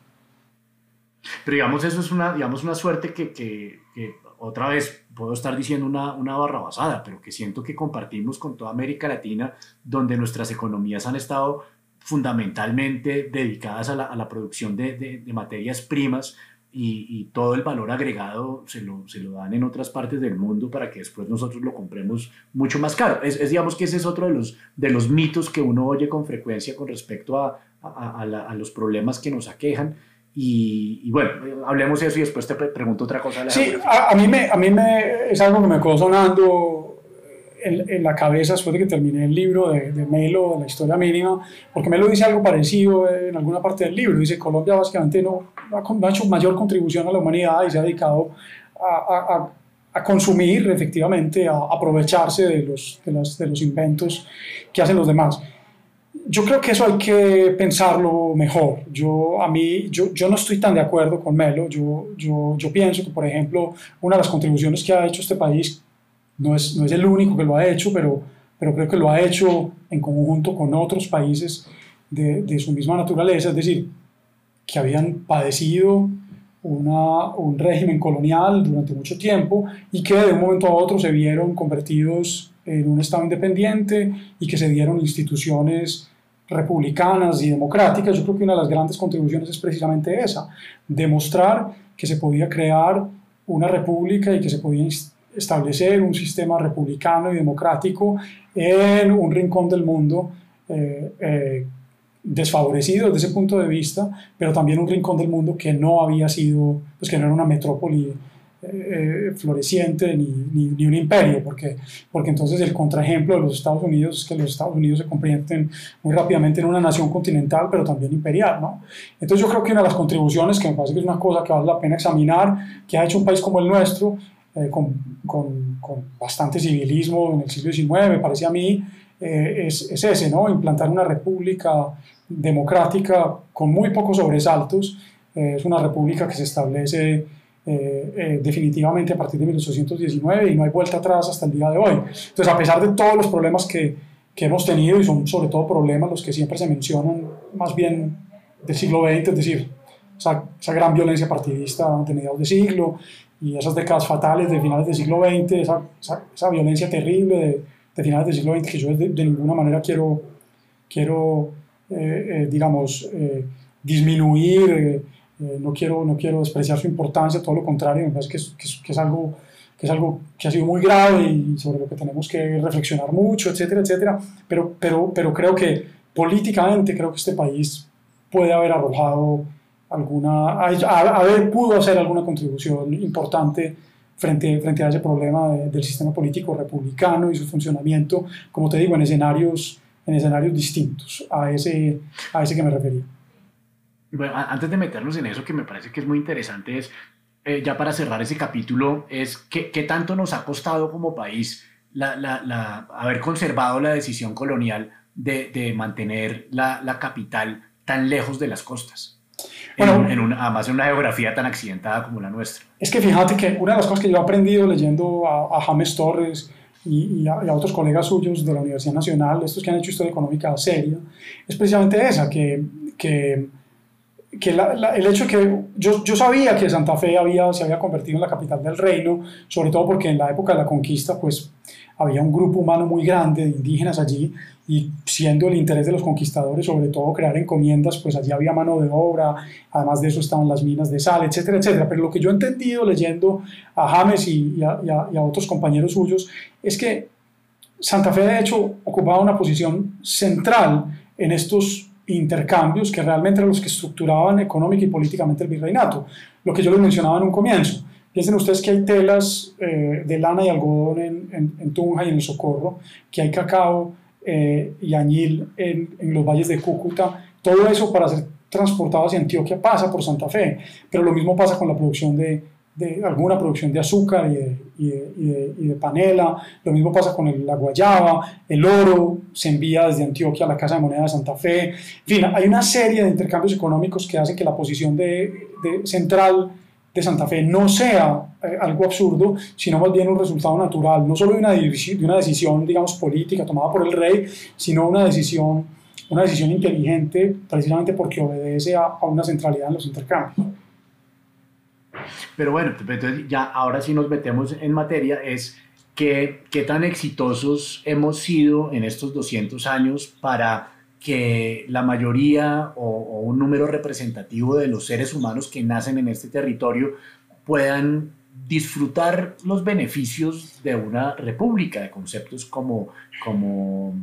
Pero digamos, eso es una, digamos, una suerte que, que, otra vez puedo estar diciendo una, una barra basada, pero que siento que compartimos con toda América Latina, donde nuestras economías han estado fundamentalmente dedicadas a la, a la producción de, de, materias primas y, y, todo el valor agregado se lo, se lo, dan en otras partes del mundo para que después nosotros lo compremos mucho más caro. Es, es digamos que ese es otro de los, de los mitos que uno oye con frecuencia con respecto a, a, a los problemas que nos aquejan y, bueno, hablemos de eso y después te pregunto otra cosa. Sí, a, mí, me, a mí me, es algo que me quedó sonando en, en, la cabeza después de que terminé el libro de, de Melo, la historia mínima, porque Melo dice algo parecido en alguna parte del libro. Dice, Colombia básicamente no, ha hecho mayor contribución a la humanidad y se ha dedicado a, a, a consumir, efectivamente, a aprovecharse de los, de, los, de los inventos que hacen los demás yo creo que eso hay que pensarlo mejor. Yo, a mí, yo, yo no estoy tan de acuerdo con Melo. Yo, yo, yo, pienso que, por ejemplo, una de las contribuciones que ha hecho este país no es, no es el único que lo ha hecho, pero, pero creo que lo ha hecho en conjunto con otros países de, de su misma naturaleza, es decir, que habían padecido un régimen colonial durante mucho tiempo y que de un momento a otro se vieron convertidos en un Estado independiente y que se dieron instituciones republicanas y democráticas. Yo creo que una de las grandes contribuciones es precisamente esa, demostrar que se podía crear una república y que se podía establecer un sistema republicano y democrático en un rincón del mundo eh, eh, desfavorecido desde ese punto de vista, pero también un rincón del mundo que no había sido, pues que no era una metrópoli eh, floreciente ni, ni, un imperio, porque, porque entonces el contraejemplo de los Estados Unidos es que los Estados Unidos se convierten muy rápidamente en una nación continental, pero también imperial. ¿no? Entonces yo creo que una de las contribuciones, que me parece que es una cosa que vale la pena examinar, que ha hecho un país como el nuestro, eh, con, con, con, bastante civilismo en el siglo XIX, me parece a mí, eh, es, es, ese, ¿no? implantar una república democrática con muy pocos sobresaltos. es una república que se establece eh, eh, definitivamente a partir de 1819 y no hay vuelta atrás hasta el día de hoy. Entonces, a pesar de todos los problemas que, que hemos tenido, y son sobre todo problemas los que siempre se mencionan más bien del siglo XX, es decir, esa, esa gran violencia partidista de mediados de siglo y esas décadas fatales de finales del siglo XX, esa, esa, violencia terrible de, de, finales del siglo XX que yo de, ninguna manera quiero, quiero eh, digamos, disminuir eh, no, quiero, no quiero despreciar su importancia, todo lo contrario, me parece que es, que es, algo, que es algo que ha sido muy grave y sobre lo que tenemos que reflexionar mucho, etcétera, etcétera. Pero, pero, pero creo que políticamente, creo que este país puede haber arrojado alguna, haber, pudo hacer alguna contribución importante frente, frente a ese problema del sistema político republicano y su funcionamiento, como te digo, en escenarios, en escenarios distintos a ese, a ese que me refería. Bueno, antes de meternos en eso, que me parece que es muy interesante, es eh, ya para cerrar ese capítulo, es qué, qué tanto nos ha costado como país la, la, la, haber conservado la decisión colonial de, de mantener la, capital tan lejos de las costas. Bueno, en, una, además en una geografía tan accidentada como la nuestra. Es que fíjate que una de las cosas que yo he aprendido leyendo a, James Torres y, a, y, a, otros colegas suyos de la Universidad Nacional, estos que han hecho historia económica seria, es precisamente esa, que, que que el hecho que yo, yo, sabía que Santa Fe había, se había convertido en la capital del reino, sobre todo porque en la época de la conquista pues había un grupo humano muy grande de indígenas allí y siendo el interés de los conquistadores sobre todo crear encomiendas, pues allí había mano de obra, además de eso estaban las minas de sal, etcétera, etcétera. Pero lo que yo he entendido leyendo a James y, a, y a otros compañeros suyos es que Santa Fe de hecho ocupaba una posición central en estos intercambios que realmente eran los que estructuraban económica y políticamente el virreinato. Lo que yo les mencionaba en un comienzo. Piensen ustedes que hay telas eh, de lana y algodón en, Tunja y en el Socorro, que hay cacao eh, y añil en, en, los valles de Cúcuta. Todo eso para ser transportado hacia Antioquia pasa por Santa Fe, pero lo mismo pasa con la producción de, de alguna producción de azúcar y de, y, de, panela. Lo mismo pasa con la guayaba, el oro se envía desde Antioquia a la Casa de Moneda de Santa Fe. En fin, hay una serie de intercambios económicos que hacen que la posición de, central de Santa Fe no sea eh, algo absurdo, sino más bien un resultado natural, no solo de una, de una decisión, digamos, política tomada por el rey, sino una decisión, una decisión inteligente precisamente porque obedece a, a una centralidad en los intercambios. Pero bueno, entonces ya ahora sí nos metemos en materia, es que, qué tan exitosos hemos sido en estos 200 años para que la mayoría o, un número representativo de los seres humanos que nacen en este territorio puedan disfrutar los beneficios de una república, de conceptos como, como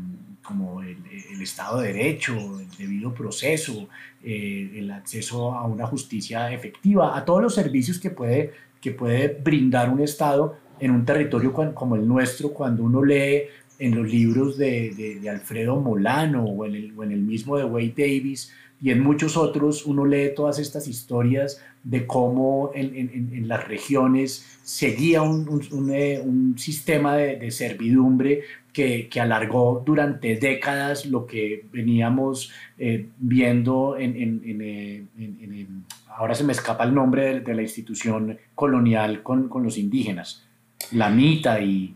como el, Estado de Derecho, el debido proceso, eh, el acceso a una justicia efectiva, a todos los servicios que puede, que puede brindar un Estado en un territorio como el nuestro, cuando uno lee en los libros de, de, Alfredo Molano o en, el, o en el mismo de Wade Davis y en muchos otros, uno lee todas estas historias de cómo en, en, en las regiones seguía un, un, eh, un sistema de, de servidumbre que, que, alargó durante décadas lo que veníamos eh, viendo en, eh, en, ahora se me escapa el nombre de, la institución colonial con, con, los indígenas, la MITA y...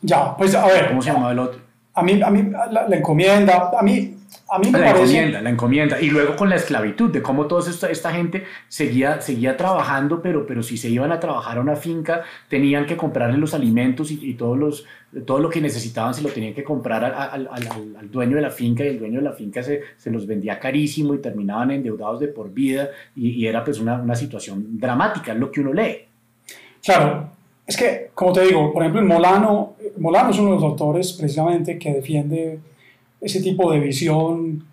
Ya, pues a ver. ¿Cómo se llamaba el otro? A mí, a mí la, la encomienda, a mí a mí me la parece... encomienda, la encomienda. Y luego con la esclavitud, de cómo toda esta, esta gente seguía, seguía trabajando, pero, pero si se iban a trabajar a una finca, tenían que comprarle los alimentos y, y todos los, todo lo que necesitaban se lo tenían que comprar al, al, al, al, dueño de la finca y el dueño de la finca se, se, los vendía carísimo y terminaban endeudados de por vida y, y era pues una, una situación dramática, es lo que uno lee. Claro, es que, como te digo, por ejemplo, en Molano, Molano es uno de los autores precisamente que defiende ese tipo de visión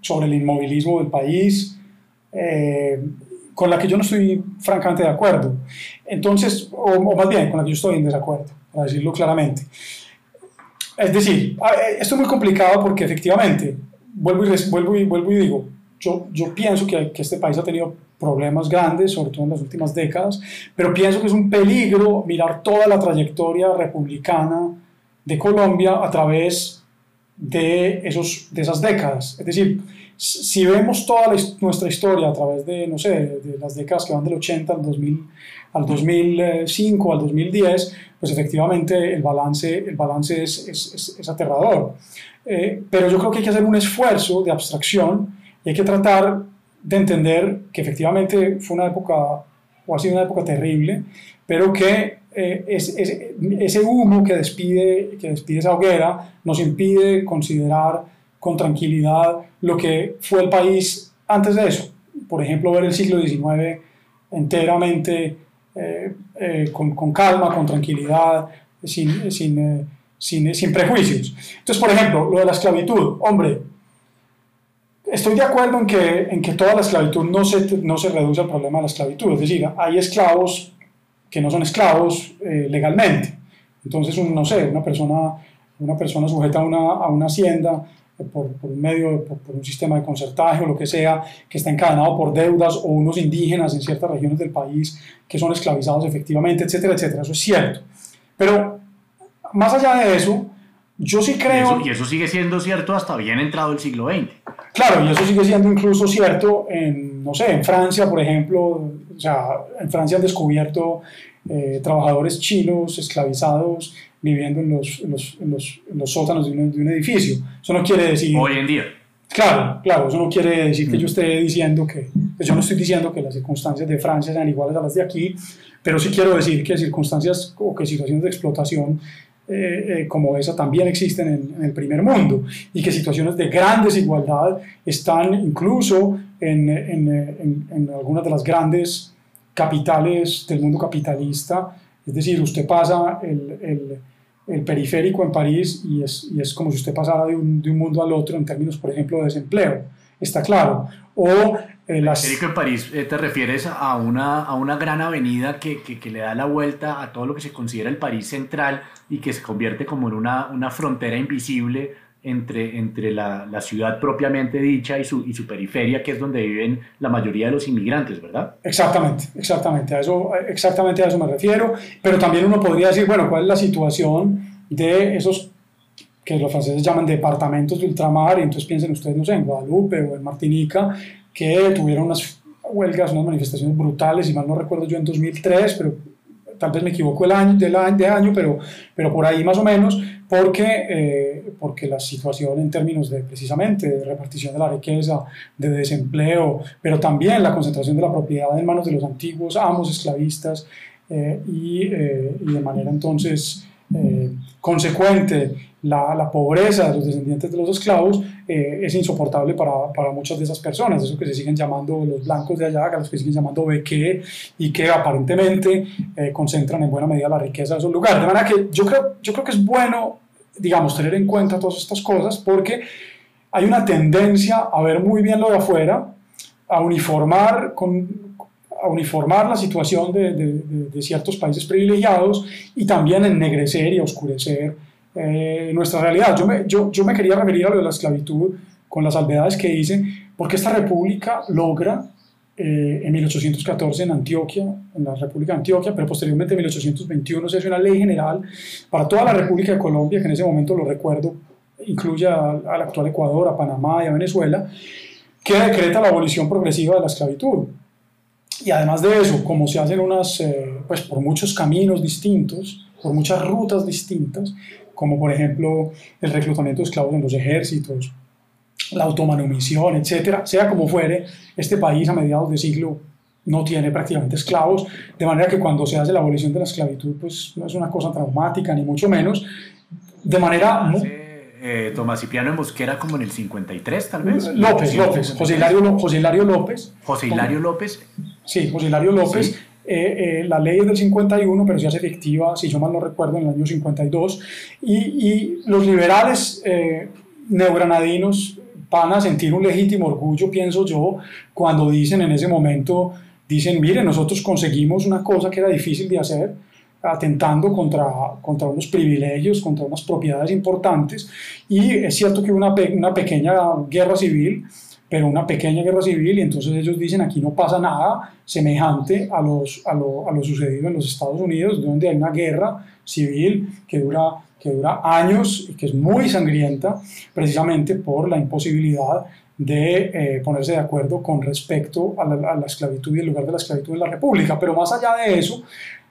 sobre el inmovilismo del país, eh, con la que yo no estoy francamente de acuerdo. Entonces, o, o, más bien, con la que yo estoy en desacuerdo, para decirlo claramente. Es decir, esto es muy complicado porque efectivamente, vuelvo y, vuelvo y, vuelvo y digo, yo, yo pienso que, que este país ha tenido problemas grandes, sobre todo en las últimas décadas, pero pienso que es un peligro mirar toda la trayectoria republicana de Colombia a través de, esos, de esas décadas. Es decir, si vemos toda nuestra historia a través de, no sé, de las décadas que van del 80 al, 2000, al 2005, al 2010, pues efectivamente el balance, el balance es, es, es aterrador. Eh, pero yo creo que hay que hacer un esfuerzo de abstracción y hay que tratar de entender que efectivamente fue una época, o ha sido una época terrible, pero que eh, es, es, ese humo que despide, que despide esa hoguera nos impide considerar con tranquilidad lo que fue el país antes de eso. Por ejemplo, ver el siglo XIX enteramente eh, eh, con, con, calma, con tranquilidad, sin, sin, sin, sin prejuicios. Entonces, por ejemplo, lo de la esclavitud, hombre, Estoy de acuerdo en que, en que toda la esclavitud no se, no se reduce al problema de la esclavitud, es decir, hay esclavos que no son esclavos eh, legalmente. Entonces, un, no sé, una persona, una persona sujeta a una, a una hacienda eh, por, por, medio, por, por, un sistema de concertaje o lo que sea, que está encadenado por deudas o unos indígenas en ciertas regiones del país que son esclavizados efectivamente, etcétera, etcétera. Eso es cierto. Pero más allá de eso, yo sí creo... Y eso, y eso sigue siendo cierto hasta bien entrado el siglo XX. Claro, y eso sigue siendo incluso cierto en, no sé, en Francia, por ejemplo, o sea, en Francia han descubierto eh, trabajadores chinos esclavizados viviendo en los, en los, en los, en los sótanos de un, de un, edificio. Eso no quiere decir... Hoy en día. Claro, claro, eso no quiere decir que yo esté diciendo que, pues yo no estoy diciendo que las circunstancias de Francia sean iguales a las de aquí, pero sí quiero decir que circunstancias o que situaciones de explotación eh, eh, como esa también existen en, en, el primer mundo y que situaciones de gran desigualdad están incluso en, en, en, algunas de las grandes capitales del mundo capitalista. Es decir, usted pasa el, el, el periférico en París y es, y es, como si usted pasara de un, de un mundo al otro en términos, por ejemplo, de desempleo. Está claro. O eh, las... en París eh, te refieres a una, a una gran avenida que, que, que, le da la vuelta a todo lo que se considera el París central y que se convierte como en una, una frontera invisible entre, entre la, la, ciudad propiamente dicha y su, y su periferia, que es donde viven la mayoría de los inmigrantes, ¿verdad? Exactamente, exactamente a, eso, exactamente a eso me refiero. Pero también uno podría decir, bueno, ¿cuál es la situación de esos que los franceses llaman departamentos de ultramar? Y entonces piensen ustedes, no sé, en Guadalupe o en Martinica, que tuvieron unas huelgas, unas manifestaciones brutales, y mal no recuerdo yo en 2003, pero tal vez me equivoco el año, del año, de pero, pero por ahí más o menos, porque, eh, porque la situación en términos de precisamente de repartición de la riqueza, de desempleo, pero también la concentración de la propiedad en manos de los antiguos amos esclavistas eh, y, eh, y, de manera entonces eh, consecuente la, la, pobreza de los descendientes de los esclavos eh, es insoportable para, para, muchas de esas personas, eso que se siguen llamando los blancos de allá, los que siguen llamando beque y que aparentemente eh, concentran en buena medida la riqueza de esos lugares. De manera que yo creo, yo creo que es bueno, digamos, tener en cuenta todas estas cosas porque hay una tendencia a ver muy bien lo de afuera, a uniformar con, a uniformar la situación de, de, de, ciertos países privilegiados y también ennegrecer y oscurecer eh, nuestra realidad. Yo me, yo, yo me quería referir a lo de la esclavitud con las salvedades que hice, porque esta república logra eh, en 1814 en Antioquia, en la República de Antioquia, pero posteriormente en 1821 se hace una ley general para toda la República de Colombia, que en ese momento lo recuerdo, incluye al, al actual Ecuador, a Panamá y a Venezuela, que decreta la abolición progresiva de la esclavitud. Y además de eso, como se hacen unas, eh, pues por muchos caminos distintos, por muchas rutas distintas, como por ejemplo el reclutamiento de esclavos en los ejércitos la automanumisión, etcétera, sea como fuere, este país a mediados de siglo no tiene prácticamente esclavos, de manera que cuando se hace la abolición de la esclavitud, pues no es una cosa traumática, ni mucho menos, de manera... Eh, Tomás Cipriano en Mosquera como en el 53 tal vez. López, López, José Hilario, José Hilario López. José Hilario López. Sí, José Hilario López. Eh, eh, la ley es del 51, pero se hace efectiva, si yo mal no recuerdo, en el año 52. Y, y los liberales eh, neogranadinos van a sentir un legítimo orgullo, pienso yo, cuando dicen en ese momento, dicen, mire, nosotros conseguimos una cosa que era difícil de hacer, atentando contra, contra unos privilegios, contra unas propiedades importantes. Y es cierto que hubo una, una pequeña guerra civil, pero una pequeña guerra civil, y entonces ellos dicen aquí no pasa nada semejante a, los, a, lo, a lo sucedido en los Estados Unidos, donde hay una guerra civil que dura, que dura años y que es muy sangrienta, precisamente por la imposibilidad de eh, ponerse de acuerdo con respecto a la, a la, esclavitud y el lugar de la esclavitud en la República. Pero más allá de eso,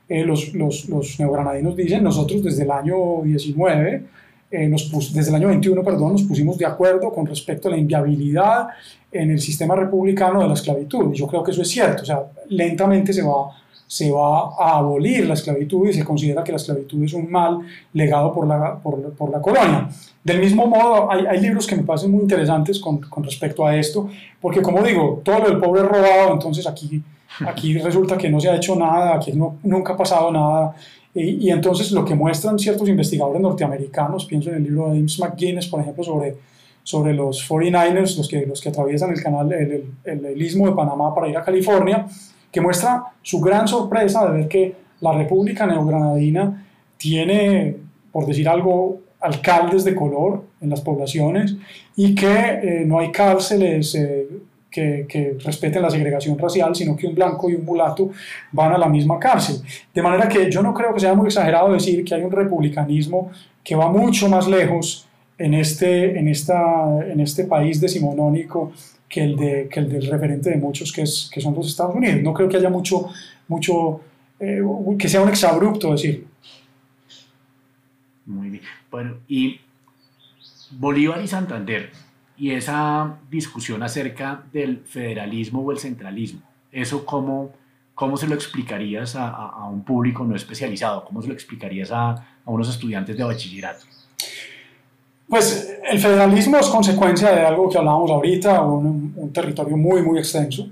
eh, los, los, los, neogranadinos dicen, nosotros desde el año 19, eh, nos pus, desde el año 21, perdón, nos pusimos de acuerdo con respecto a la inviabilidad en el sistema republicano de la esclavitud. Y yo creo que eso es cierto, o sea, lentamente se va, se va a abolir la esclavitud y se considera que la esclavitud es un mal legado por la, por, por la colonia. Del mismo modo, hay, hay, libros que me parecen muy interesantes con, con respecto a esto, porque como digo, todo lo del pobre robado, entonces aquí Aquí resulta que no se ha hecho nada, aquí no, nunca ha pasado nada. Y, y, entonces lo que muestran ciertos investigadores norteamericanos, pienso en el libro de James McGuinness, por ejemplo, sobre, sobre los 49ers, los que, los que atraviesan el canal, el, el, el istmo de Panamá para ir a California, que muestra su gran sorpresa de ver que la República Neogranadina tiene, por decir algo, alcaldes de color en las poblaciones y que eh, no hay cárceles eh, que, que, respeten la segregación racial, sino que un blanco y un mulato van a la misma cárcel. De manera que yo no creo que sea muy exagerado decir que hay un republicanismo que va mucho más lejos en este, en esta, en este país decimonónico que el, de, que el del referente de muchos que, es, que son los Estados Unidos. No creo que haya mucho, mucho eh, que sea un exabrupto decirlo. Muy bien. Bueno, y Bolívar y Santander, y esa discusión acerca del federalismo o el centralismo. ¿Eso cómo, cómo se lo explicarías a, un público no especializado? ¿Cómo se lo explicarías a, a, unos estudiantes de bachillerato? Pues el federalismo es consecuencia de algo que hablábamos ahorita, un, un territorio muy, muy extenso,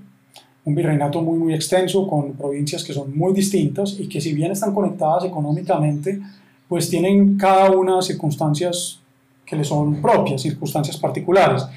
un virreinato muy, muy extenso con provincias que son muy distintas y que si bien están conectadas económicamente, pues tienen cada una circunstancias que le son propias, circunstancias particulares.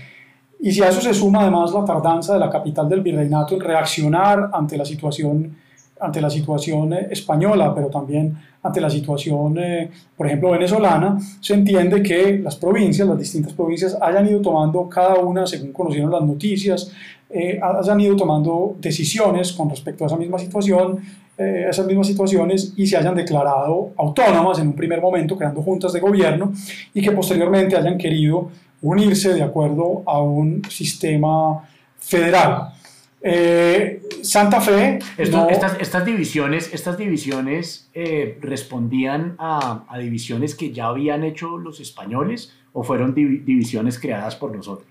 Y si a eso se suma además la tardanza de la capital del virreinato en reaccionar ante la situación, ante la situación eh, española, pero también ante la situación, eh, por ejemplo, venezolana, se entiende que las provincias, las distintas provincias, hayan ido tomando cada una, según conocieron las noticias, eh, hayan ido tomando decisiones con respecto a esa misma situación, eh, esas mismas situaciones y se hayan declarado autónomas en un primer momento, creando juntas de gobierno, y que posteriormente hayan querido unirse de acuerdo a un sistema federal. Eh, Santa Fe. Esto, no, estas, estas, divisiones, estas divisiones eh, respondían a, a, divisiones que ya habían hecho los españoles o fueron div divisiones creadas por nosotros.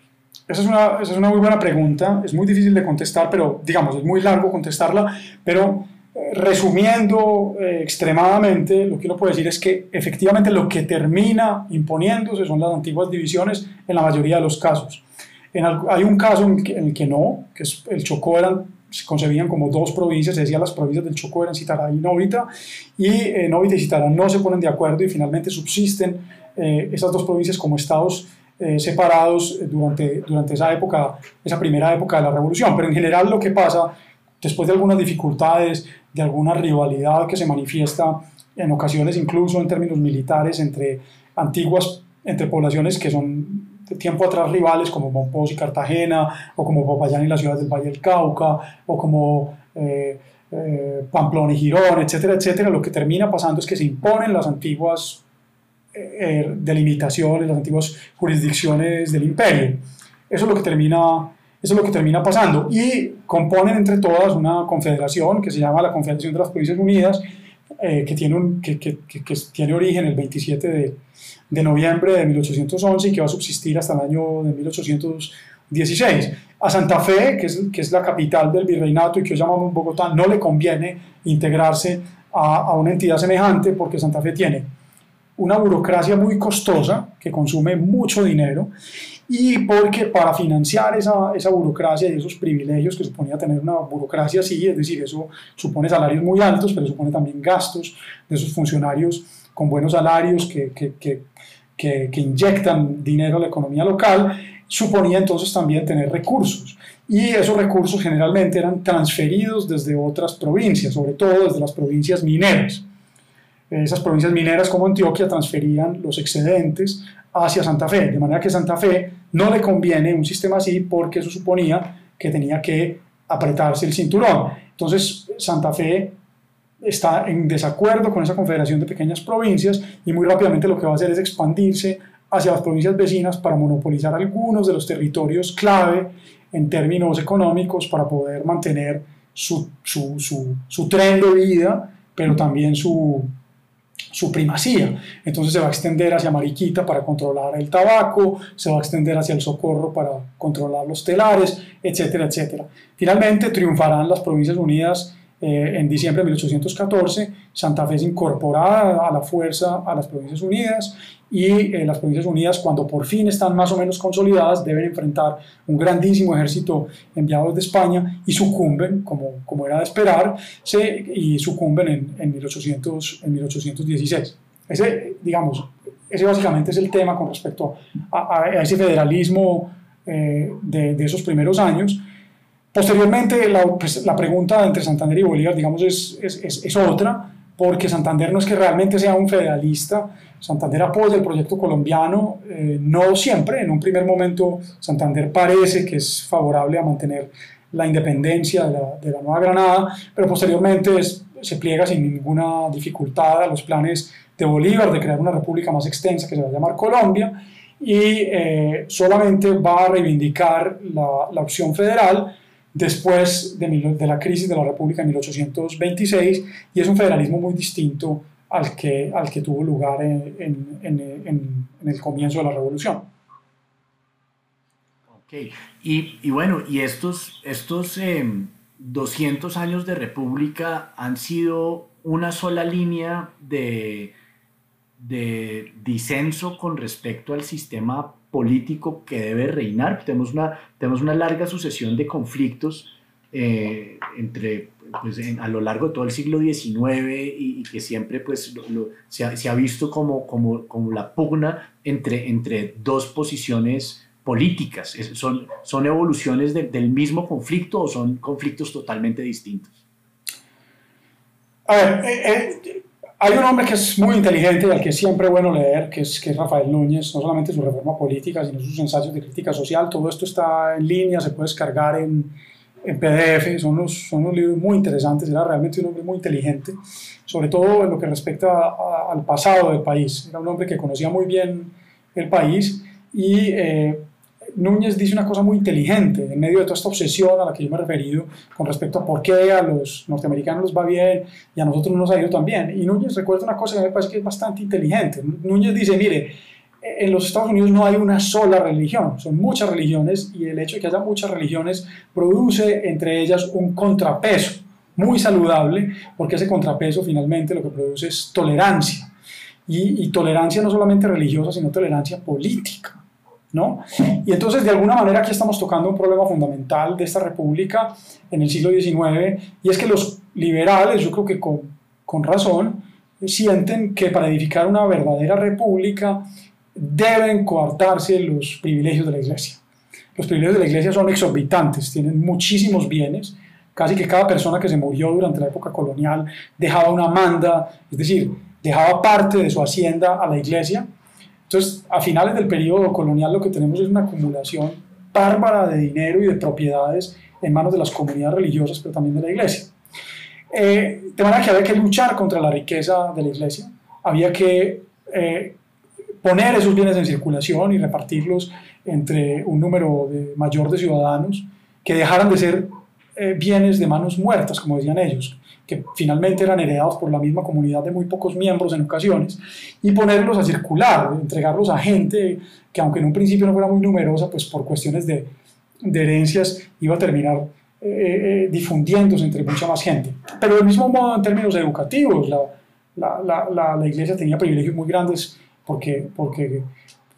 Esa es, una, esa es una muy buena pregunta, es muy difícil de contestar, pero digamos, es muy largo contestarla, pero resumiendo eh, extremadamente, lo que uno puede decir es que efectivamente lo que termina imponiéndose son las antiguas divisiones en la mayoría de los casos. En el, hay un caso en, que, en el que no, que es el Chocó eran, se concebían como dos provincias, se decía las provincias del Chocó eran Citará y Novita, y eh, Novita y Citará no se ponen de acuerdo y finalmente subsisten eh, esas dos provincias como estados eh, separados durante, durante esa época, esa primera época de la revolución. Pero en general lo que pasa, después de algunas dificultades, de alguna rivalidad que se manifiesta en ocasiones incluso en términos militares entre antiguas, entre poblaciones que son de tiempo atrás rivales como Monpós y Cartagena, o como Popayán y las ciudades del Valle del Cauca, o como eh, eh, Pamplona y Girón, etcétera, etcétera, lo que termina pasando es que se imponen las antiguas eh, delimitaciones, las antiguas jurisdicciones del imperio. Eso es lo que termina eso es lo que termina pasando. Y componen entre todas una confederación que se llama la Confederación de las Provincias Unidas, eh, que, tiene un, que, que, que, tiene origen el 27 de, de, noviembre de 1811 y que va a subsistir hasta el año de 1816. A Santa Fe, que es, que es la capital del virreinato y que hoy llamamos Bogotá, no le conviene integrarse a, a una entidad semejante porque Santa Fe tiene una burocracia muy costosa que consume mucho dinero y porque para financiar esa, esa, burocracia y esos privilegios que suponía tener una burocracia así, es decir, eso supone salarios muy altos, pero supone también gastos de esos funcionarios con buenos salarios que, que, que, que inyectan dinero a la economía local, suponía entonces también tener recursos. Y esos recursos generalmente eran transferidos desde otras provincias, sobre todo desde las provincias mineras esas provincias mineras como Antioquia transferían los excedentes hacia Santa Fe, de manera que Santa Fe no le conviene un sistema así porque eso suponía que tenía que apretarse el cinturón. Entonces Santa Fe está en desacuerdo con esa confederación de pequeñas provincias y muy rápidamente lo que va a hacer es expandirse hacia las provincias vecinas para monopolizar algunos de los territorios clave en términos económicos para poder mantener su, su, su, su tren de vida, pero también su, su primacía. Entonces se va a extender hacia Mariquita para controlar el tabaco, se va a extender hacia el Socorro para controlar los telares, etcétera, etcétera. Finalmente triunfarán las Provincias Unidas eh, en diciembre de 1814, Santa Fe es incorporada a la fuerza a las Provincias Unidas y eh, las Provincias Unidas, cuando por fin están más o menos consolidadas, deben enfrentar un grandísimo ejército enviado desde España y sucumben, como, como era de esperar, se, y sucumben en, en, 1800, en 1816. Ese, digamos, ese básicamente es el tema con respecto a, a ese federalismo eh, de, de, esos primeros años. Posteriormente, la, pues, la, pregunta entre Santander y Bolívar, digamos, es, es, es, otra, porque Santander no es que realmente sea un federalista, Santander apoya el proyecto colombiano, eh, no siempre, en un primer momento Santander parece que es favorable a mantener la independencia de la, de la Nueva Granada, pero posteriormente se pliega sin ninguna dificultad a los planes de Bolívar de crear una república más extensa que se va a llamar Colombia y eh, solamente va a reivindicar la opción federal después de, la crisis de la República en 1826 y es un federalismo muy distinto al que, al que tuvo lugar en, en, en, el comienzo de la Revolución. Ok, y, y bueno, y estos, estos eh, 200 años de República han sido una sola línea de, de disenso con respecto al sistema político que debe reinar. Tenemos una, tenemos una larga sucesión de conflictos eh, entre, pues, en, a lo largo de todo el siglo XIX y, y que siempre pues, lo, lo, se, ha, se, ha, visto como, como, como la pugna entre, entre dos posiciones políticas. Es, son, ¿Son evoluciones de, del mismo conflicto o son conflictos totalmente distintos? A ver, eh, eh, hay un hombre que es muy inteligente y al que es siempre bueno leer, que es, que es Rafael Núñez, no solamente su reforma política, sino sus ensayos de crítica social. Todo esto está en línea, se puede descargar en, en PDF, son unos, son unos libros muy interesantes, era realmente un hombre muy inteligente, sobre todo en lo que respecta a, a, al pasado del país. Era un hombre que conocía muy bien el país y eh, Núñez dice una cosa muy inteligente en medio de toda esta obsesión a la que yo me he referido con respecto a por qué a los norteamericanos les va bien y a nosotros no nos ha ido tan bien. Y Núñez recuerda una cosa que me parece que es bastante inteligente. Núñez dice, mire, en los Estados Unidos no hay una sola religión, son muchas religiones y el hecho de que haya muchas religiones produce entre ellas un contrapeso muy saludable porque ese contrapeso finalmente lo que produce es tolerancia. Y, y tolerancia no solamente religiosa, sino tolerancia política. ¿No? Y entonces, de alguna manera, aquí estamos tocando un problema fundamental de esta república en el siglo XIX, y es que los liberales, yo creo que con, con razón, sienten que para edificar una verdadera república deben coartarse los privilegios de la iglesia. Los privilegios de la iglesia son exorbitantes, tienen muchísimos bienes, casi que cada persona que se murió durante la época colonial dejaba una manda, es decir, dejaba parte de su hacienda a la iglesia, entonces, a finales del periodo colonial lo que tenemos es una acumulación bárbara de dinero y de propiedades en manos de las comunidades religiosas, pero también de la iglesia. Eh, de manera que había que luchar contra la riqueza de la iglesia, había que eh, poner esos bienes en circulación y repartirlos entre un número mayor de ciudadanos que dejaran de ser eh, bienes de manos muertas, como decían ellos, que finalmente eran heredados por la misma comunidad de muy pocos miembros en ocasiones, y ponerlos a circular, entregarlos a gente que aunque en un principio no fuera muy numerosa, pues por cuestiones de, de herencias iba a terminar eh, eh, difundiéndose entre mucha más gente. Pero del mismo modo en términos educativos, la, la, la, la iglesia tenía privilegios muy grandes porque, porque,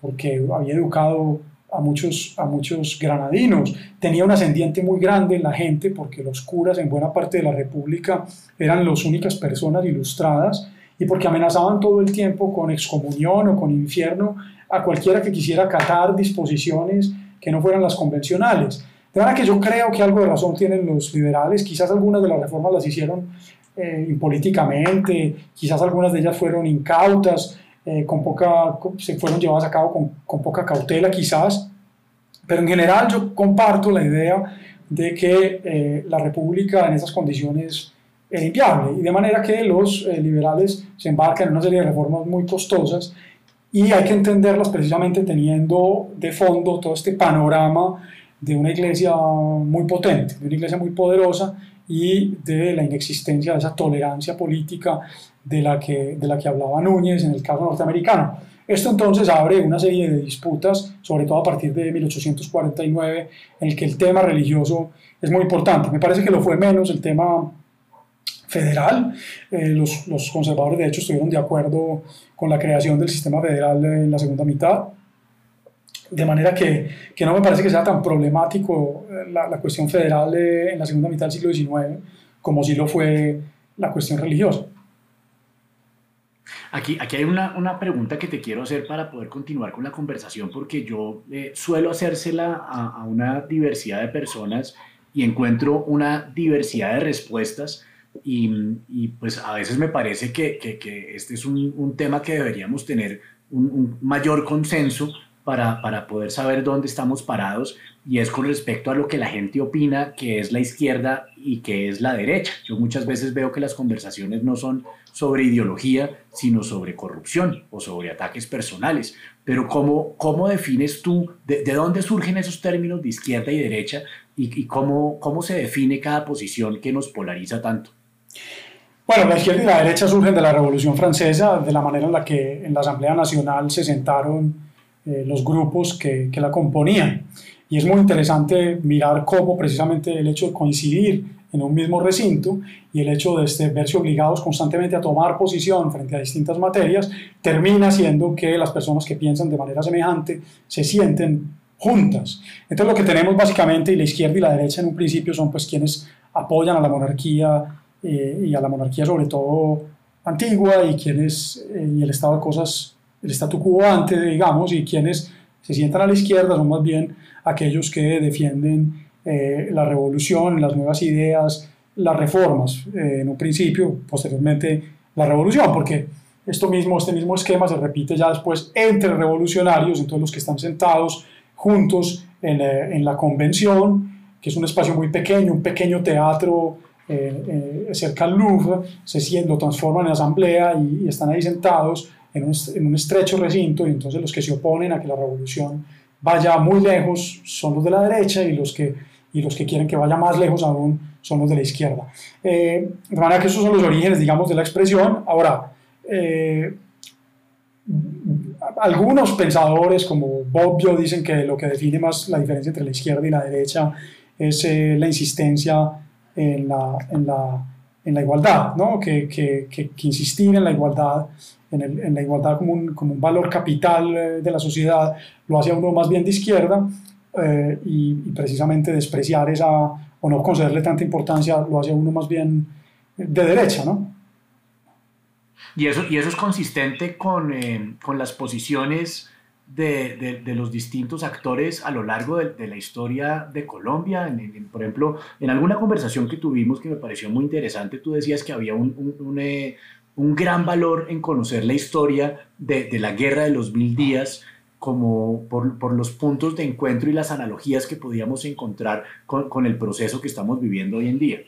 porque había educado a muchos, a muchos granadinos. Tenía un ascendiente muy grande en la gente porque los curas en buena parte de la República eran las únicas personas ilustradas y porque amenazaban todo el tiempo con excomunión o con infierno a cualquiera que quisiera acatar disposiciones que no fueran las convencionales. De manera que yo creo que algo de razón tienen los liberales, quizás algunas de las reformas las hicieron eh, impolíticamente, quizás algunas de ellas fueron incautas, eh, con poca, se fueron llevadas a cabo con, con, poca cautela quizás, pero en general yo comparto la idea de que eh, la república en esas condiciones es inviable y de manera que los eh, liberales se embarcan en una serie de reformas muy costosas y hay que entenderlas precisamente teniendo de fondo todo este panorama de una iglesia muy potente, de una iglesia muy poderosa y de la inexistencia de esa tolerancia política de la que, de la que hablaba Núñez en el caso norteamericano. Esto entonces abre una serie de disputas, sobre todo a partir de 1849, en el que el tema religioso es muy importante. Me parece que lo fue menos el tema federal. Eh, los, los, conservadores, de hecho, estuvieron de acuerdo con la creación del sistema federal en la segunda mitad. De manera que, que no me parece que sea tan problemático eh, la, la cuestión federal en la segunda mitad del siglo XIX como si lo fue la cuestión religiosa. Aquí, aquí hay una, una, pregunta que te quiero hacer para poder continuar con la conversación, porque yo eh, suelo hacérsela a, a, una diversidad de personas y encuentro una diversidad de respuestas y, y pues a veces me parece que, que, que este es un, un, tema que deberíamos tener un, un mayor consenso para, para, poder saber dónde estamos parados y es con respecto a lo que la gente opina que es la izquierda y que es la derecha. Yo muchas veces veo que las conversaciones no son sobre ideología, sino sobre corrupción o sobre ataques personales. Pero ¿cómo, cómo defines tú, de, de dónde surgen esos términos de izquierda y derecha y, y cómo, cómo se define cada posición que nos polariza tanto? Bueno, la izquierda y la derecha surgen de la Revolución Francesa, de la manera en la que en la Asamblea Nacional se sentaron eh, los grupos que, que la componían. Y es muy interesante mirar cómo precisamente el hecho de coincidir en un mismo recinto y el hecho de este, verse obligados constantemente a tomar posición frente a distintas materias termina haciendo que las personas que piensan de manera semejante se sienten juntas. Entonces lo que tenemos básicamente, y la izquierda y la derecha en un principio son pues quienes apoyan a la monarquía eh, y a la monarquía sobre todo antigua y quienes eh, y el estado de cosas, el statu quo ante, digamos, y quienes se sientan a la izquierda son más bien aquellos que defienden eh, la revolución, las nuevas ideas, las reformas, eh, en un principio, posteriormente la revolución, porque esto mismo, este mismo esquema se repite ya después entre revolucionarios, entonces los que están sentados juntos en, eh, en la convención, que es un espacio muy pequeño, un pequeño teatro eh, cerca al Louvre, se lo transforman en asamblea y, y están ahí sentados en un, en un, estrecho recinto y entonces los que se oponen a que la revolución vaya muy lejos son los de la derecha y los que, y los que quieren que vaya más lejos aún son los de la izquierda. Eh, de manera que esos son los orígenes, digamos, de la expresión. Ahora, eh, algunos pensadores como Bobbio dicen que lo que define más la diferencia entre la izquierda y la derecha es eh, la insistencia en la, en la, en la igualdad, ¿no? que, que, que, que, insistir en la igualdad, en, el, en la igualdad como un, como un, valor capital de la sociedad, lo hace a uno más bien de izquierda eh, y, y, precisamente despreciar esa o no concederle tanta importancia lo hace a uno más bien de derecha, ¿no? Y eso, y eso es consistente con, eh, con las posiciones de, de, de, los distintos actores a lo largo de, de la historia de Colombia. En, en, por ejemplo, en alguna conversación que tuvimos que me pareció muy interesante, tú decías que había un, un, un, eh, un gran valor en conocer la historia de, la guerra de los mil días como por, por, los puntos de encuentro y las analogías que podíamos encontrar con, con el proceso que estamos viviendo hoy en día.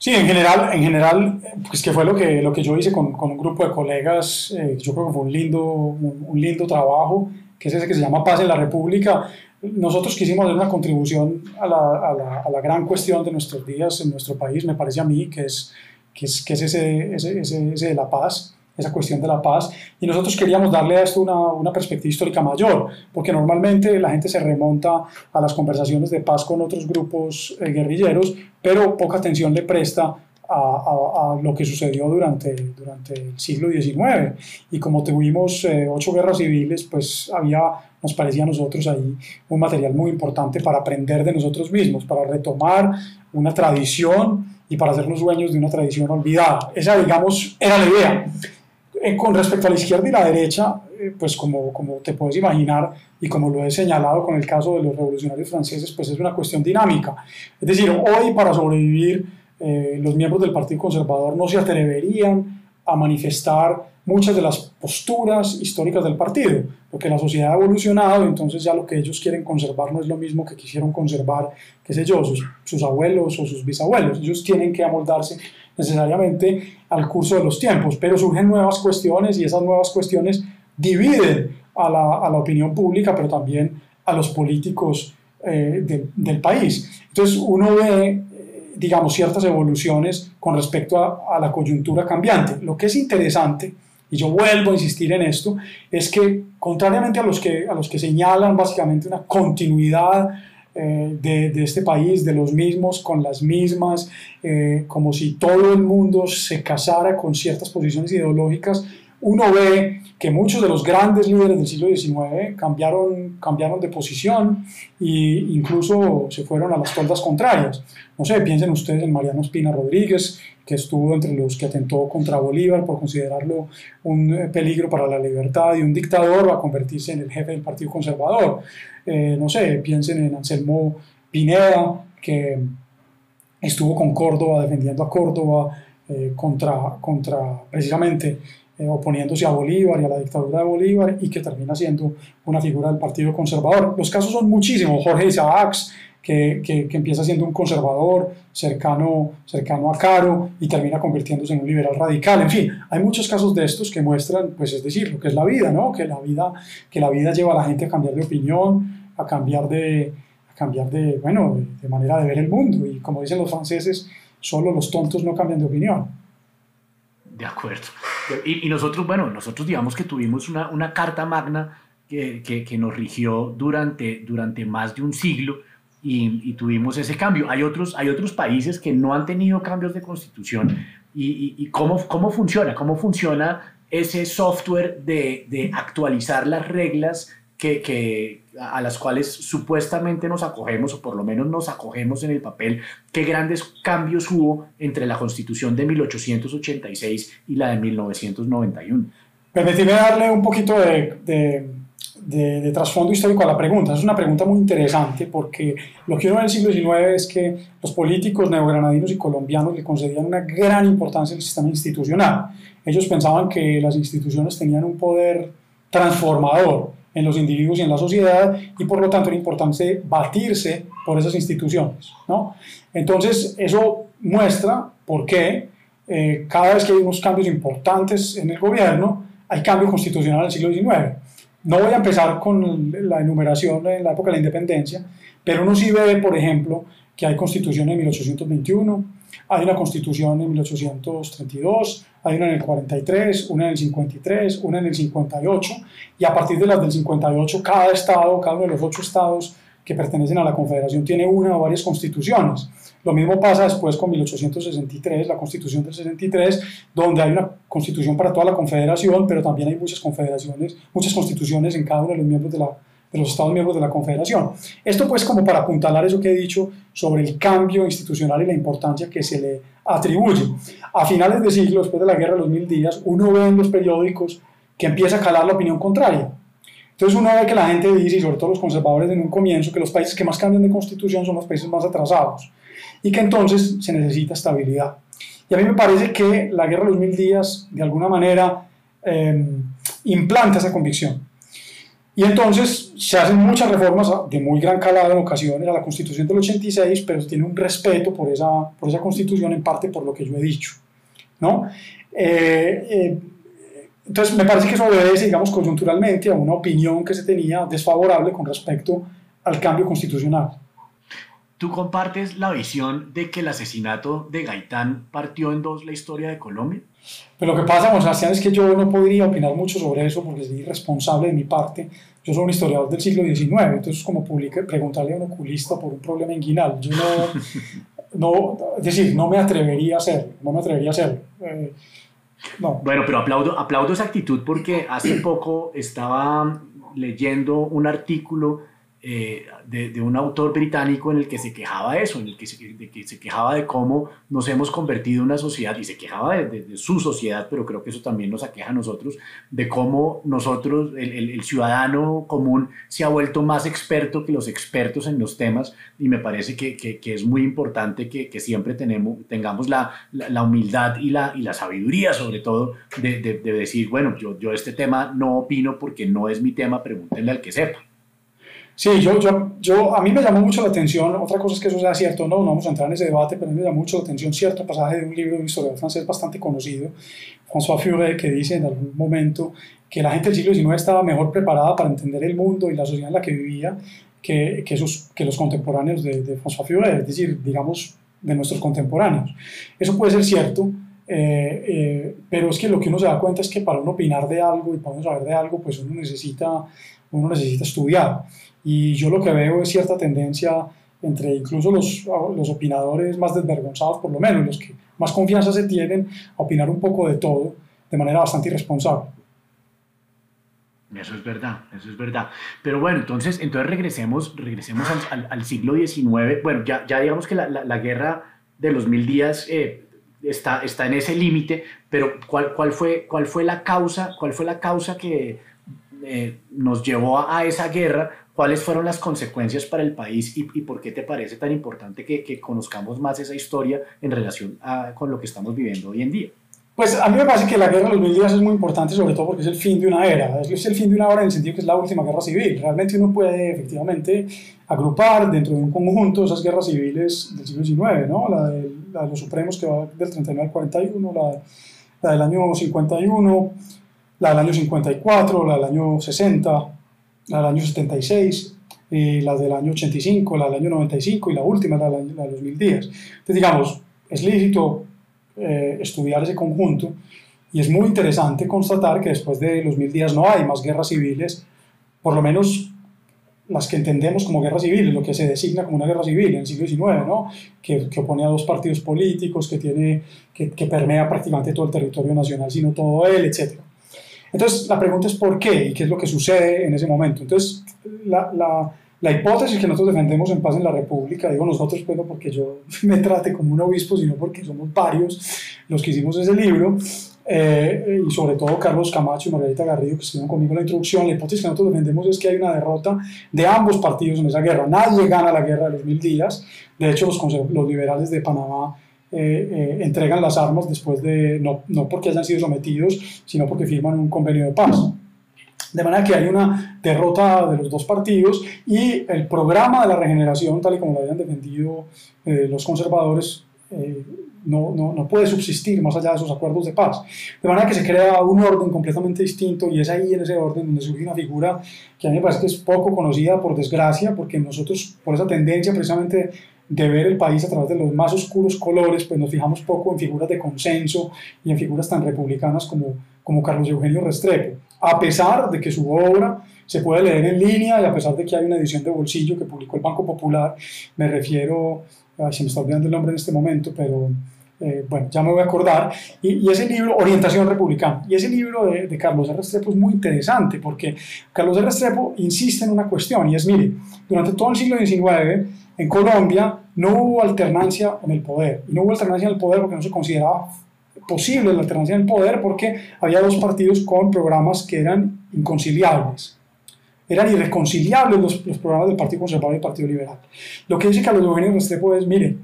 Sí, en general, en general pues que fue lo que, lo que yo hice con, con un grupo de colegas, eh, yo creo que fue un lindo, un, lindo trabajo, que es ese que se llama Paz en la República. nosotros quisimos hacer una contribución a la, a, la, a la, gran cuestión de nuestros días en nuestro país, me parece a mí, que es, que es, ese, ese, ese, de la paz, esa cuestión de la paz, y nosotros queríamos darle a esto una, una, perspectiva histórica mayor, porque normalmente la gente se remonta a las conversaciones de paz con otros grupos eh, guerrilleros, pero poca atención le presta a, a, a, lo que sucedió durante, durante el siglo XIX. Y como tuvimos eh, ocho guerras civiles, pues había, nos parecía a nosotros ahí un material muy importante para aprender de nosotros mismos, para retomar una tradición y para hacernos dueños de una tradición olvidada. Esa, digamos, era la idea. Eh, con respecto a la izquierda y la derecha, eh, pues como, como te puedes imaginar y como lo he señalado con el caso de los revolucionarios franceses, pues es una cuestión dinámica. Es decir, hoy para sobrevivir, eh, los miembros del Partido Conservador no se atreverían a manifestar muchas de las posturas históricas del partido, porque la sociedad ha evolucionado, entonces ya lo que ellos quieren conservar no es lo mismo que quisieron conservar, qué sé yo, sus, abuelos o sus bisabuelos. Ellos tienen que amoldarse necesariamente al curso de los tiempos, pero surgen nuevas cuestiones y esas nuevas cuestiones dividen a la, a la opinión pública, pero también a los políticos eh, de, del país. Entonces uno ve, digamos, ciertas evoluciones con respecto a, a la coyuntura cambiante. Lo que es interesante y yo vuelvo a insistir en esto, es que contrariamente a los que, a los que señalan básicamente una continuidad eh, de, de, este país, de los mismos, con las mismas, eh, como si todo el mundo se casara con ciertas posiciones ideológicas, uno ve que muchos de los grandes líderes del siglo XIX cambiaron, cambiaron de posición e incluso se fueron a las toldas contrarias. No sé, piensen ustedes en Mariano Espina Rodríguez, que estuvo entre los que atentó contra Bolívar por considerarlo un eh, peligro para la libertad y un dictador va a convertirse en el jefe del Partido Conservador. Eh, no sé, piensen en Anselmo Pineda, que estuvo con Córdoba, defendiendo a Córdoba eh, contra, contra precisamente eh, oponiéndose a Bolívar y a la dictadura de Bolívar y que termina siendo una figura del Partido Conservador. Los casos son muchísimos. Jorge Isaacs, que, empieza siendo un conservador cercano, cercano a Caro y termina convirtiéndose en un liberal radical. En fin, hay muchos casos de estos que muestran, pues es decir, lo que es la vida, ¿no? Que la vida, que la vida lleva a la gente a cambiar de opinión, a cambiar de, a cambiar de, bueno, de, manera de ver el mundo. Y como dicen los franceses, solo los tontos no cambian de opinión. De acuerdo. Y, y, nosotros, bueno, nosotros digamos que tuvimos una, una carta magna que, que, que, nos rigió durante, durante más de un siglo y, y, tuvimos ese cambio. Hay otros, hay otros países que no han tenido cambios de constitución y, y cómo, cómo funciona, cómo funciona ese software de, de actualizar las reglas que, que, a las cuales supuestamente nos acogemos, o por lo menos nos acogemos en el papel, qué grandes cambios hubo entre la Constitución de 1886 y la de 1991. Permíteme darle un poquito de, de, de, de trasfondo histórico a la pregunta. Es una pregunta muy interesante porque lo que uno ve en el siglo XIX es que los políticos neogranadinos y colombianos le concedían una gran importancia al sistema institucional. Ellos pensaban que las instituciones tenían un poder transformador en los individuos y en la sociedad y por lo tanto era importante batirse por esas instituciones. ¿no? Entonces eso muestra por qué eh, cada vez que hay unos cambios importantes en el gobierno hay cambio constitucional en el siglo XIX. No voy a empezar con la enumeración en la época de la independencia, pero uno sí ve, por ejemplo, que hay constitución en 1821, hay una constitución en 1832, hay una en el 43, una en el 53, una en el 58, y a partir de las del 58, cada estado, cada uno de los ocho estados que pertenecen a la Confederación tiene una o varias constituciones. Lo mismo pasa después con 1863, la Constitución del 63, donde hay una constitución para toda la Confederación, pero también hay muchas confederaciones, muchas constituciones en cada uno de los miembros de de los Estados miembros de la Confederación. Esto pues como para apuntalar eso que he dicho sobre el cambio institucional y la importancia que se le atribuye. A finales de siglo, después de la Guerra de los Mil Días, uno ve en los periódicos que empieza a calar la opinión contraria. Entonces uno ve que la gente dice, y sobre todo los conservadores en un comienzo, que los países que más cambian de constitución son los países más atrasados y que entonces se necesita estabilidad. Y a mí me parece que la Guerra de los Mil Días, de alguna manera, eh, implanta esa convicción. Y entonces se hacen muchas reformas de muy gran calado en ocasiones a la Constitución del 86, pero tiene un respeto por esa, por esa Constitución en parte por lo que yo he dicho. ¿no? Eh, eh, entonces me parece que eso obedece, digamos, coyunturalmente a una opinión que se tenía desfavorable con respecto al cambio constitucional. ¿Tú compartes la visión de que el asesinato de Gaitán partió en dos la historia de Colombia? Pero lo que pasa, Juan Sebastián, es que yo no podría opinar mucho sobre eso porque es irresponsable de mi parte. Yo soy un historiador del siglo XIX, entonces como publica, preguntarle a un oculista por un problema inguinal. Yo no, no, es decir, no me atrevería a hacerlo, no me atrevería a hacerlo. Eh, no. Bueno, pero aplaudo, aplaudo esa actitud porque hace poco estaba leyendo un artículo eh, de, un autor británico en el que se quejaba de eso, en el que se, que se quejaba de cómo nos hemos convertido en una sociedad, y se quejaba de, su sociedad, pero creo que eso también nos aqueja a nosotros, de cómo nosotros, el, el, ciudadano común, se ha vuelto más experto que los expertos en los temas, y me parece que, que, es muy importante que, siempre tenemos, tengamos la, la, humildad y la, y la sabiduría, sobre todo, de, decir, bueno, yo, yo este tema no opino porque no es mi tema, pregúntenle al que sepa. Sí, yo, yo, yo, a mí me llamó mucho la atención, otra cosa es que eso sea cierto, no, no vamos a entrar en ese debate, pero a mí me llamó mucho la atención cierto pasaje de un libro de un historiador francés bastante conocido, François Furet, que dice en algún momento que la gente del siglo XIX estaba mejor preparada para entender el mundo y la sociedad en la que vivía que, que, esos, que los contemporáneos de, de, François Furet, es decir, digamos, de nuestros contemporáneos. Eso puede ser cierto, eh, eh, pero es que lo que uno se da cuenta es que para uno opinar de algo y para uno saber de algo, pues uno necesita, uno necesita estudiar. Y yo lo que veo es cierta tendencia entre incluso los, los opinadores más desvergonzados, por lo menos, los que más confianza se tienen, a opinar un poco de todo de manera bastante irresponsable. Eso es verdad, eso es verdad. Pero bueno, entonces, entonces regresemos, regresemos al, al, siglo XIX. Bueno, ya, ya digamos que la, la, guerra de los mil días eh, está, está en ese límite, pero ¿cuál, cuál, fue, ¿cuál fue la causa, cuál fue la causa que eh, nos llevó a, a esa guerra? ¿Cuáles fueron las consecuencias para el país y, por qué te parece tan importante que, conozcamos más esa historia en relación con lo que estamos viviendo hoy en día? Pues a mí me parece que la guerra de los mil días es muy importante, sobre todo porque es el fin de una era. Es el fin de una era en el sentido que es la última guerra civil. Realmente uno puede efectivamente agrupar dentro de un conjunto esas guerras civiles del siglo XIX, ¿no? la, de, los supremos que va del 39 al 41, la, la del año 51, la del año 54, la del año 60, la del año 76, y la del año 85, la del año 95 y la última, la, de los mil días. Entonces, digamos, es lícito eh, estudiar ese conjunto y es muy interesante constatar que después de los mil días no hay más guerras civiles, por lo menos las que entendemos como guerras civiles, lo que se designa como una guerra civil en el siglo XIX, ¿no? que, que opone a dos partidos políticos, que, tiene, que, que permea prácticamente todo el territorio nacional, sino todo él, etcétera. Entonces, la pregunta es por qué y qué es lo que sucede en ese momento. Entonces, la, la, la hipótesis que nosotros defendemos en paz en la República, digo nosotros, no porque yo me trate como un obispo, sino porque somos varios los que hicimos ese libro, eh, y sobre todo Carlos Camacho y Margarita Garrido, que estuvieron conmigo en la introducción, la hipótesis que nosotros defendemos es que hay una derrota de ambos partidos en esa guerra. Nadie gana la guerra de los mil días. De hecho, los, los liberales de Panamá eh, eh, entregan las armas después de, no, no porque hayan sido sometidos, sino porque firman un convenio de paz. De manera que hay una derrota de los dos partidos y el programa de la regeneración, tal y como lo habían defendido eh, los conservadores, no, no, no, puede subsistir más allá de esos acuerdos de paz. De manera que se crea un orden completamente distinto y es ahí en ese orden donde surge una figura que a mí me parece que es poco conocida por desgracia, porque nosotros, por esa tendencia precisamente de ver el país a través de los más oscuros colores, pues nos fijamos poco en figuras de consenso y en figuras tan republicanas como, como Carlos Eugenio Restrepo, a pesar de que su obra se puede leer en línea y a pesar de que hay una edición de bolsillo que publicó el Banco Popular, me refiero, ay, se me está olvidando el nombre en este momento, pero eh, bueno, ya me voy a acordar, y, ese libro, Orientación Republicana, y ese libro de, de Carlos R. Restrepo es muy interesante porque Carlos R. Restrepo insiste en una cuestión, y es, mire, durante todo el siglo XIX, en Colombia no hubo alternancia en el poder. Y no hubo alternancia en el poder porque no se consideraba posible la alternancia en el poder porque había dos partidos con programas que eran inconciliables. Eran irreconciliables los, los programas del Partido Conservador y del Partido Liberal. Lo que dice Carlos Eugenio Restrepo es, mire,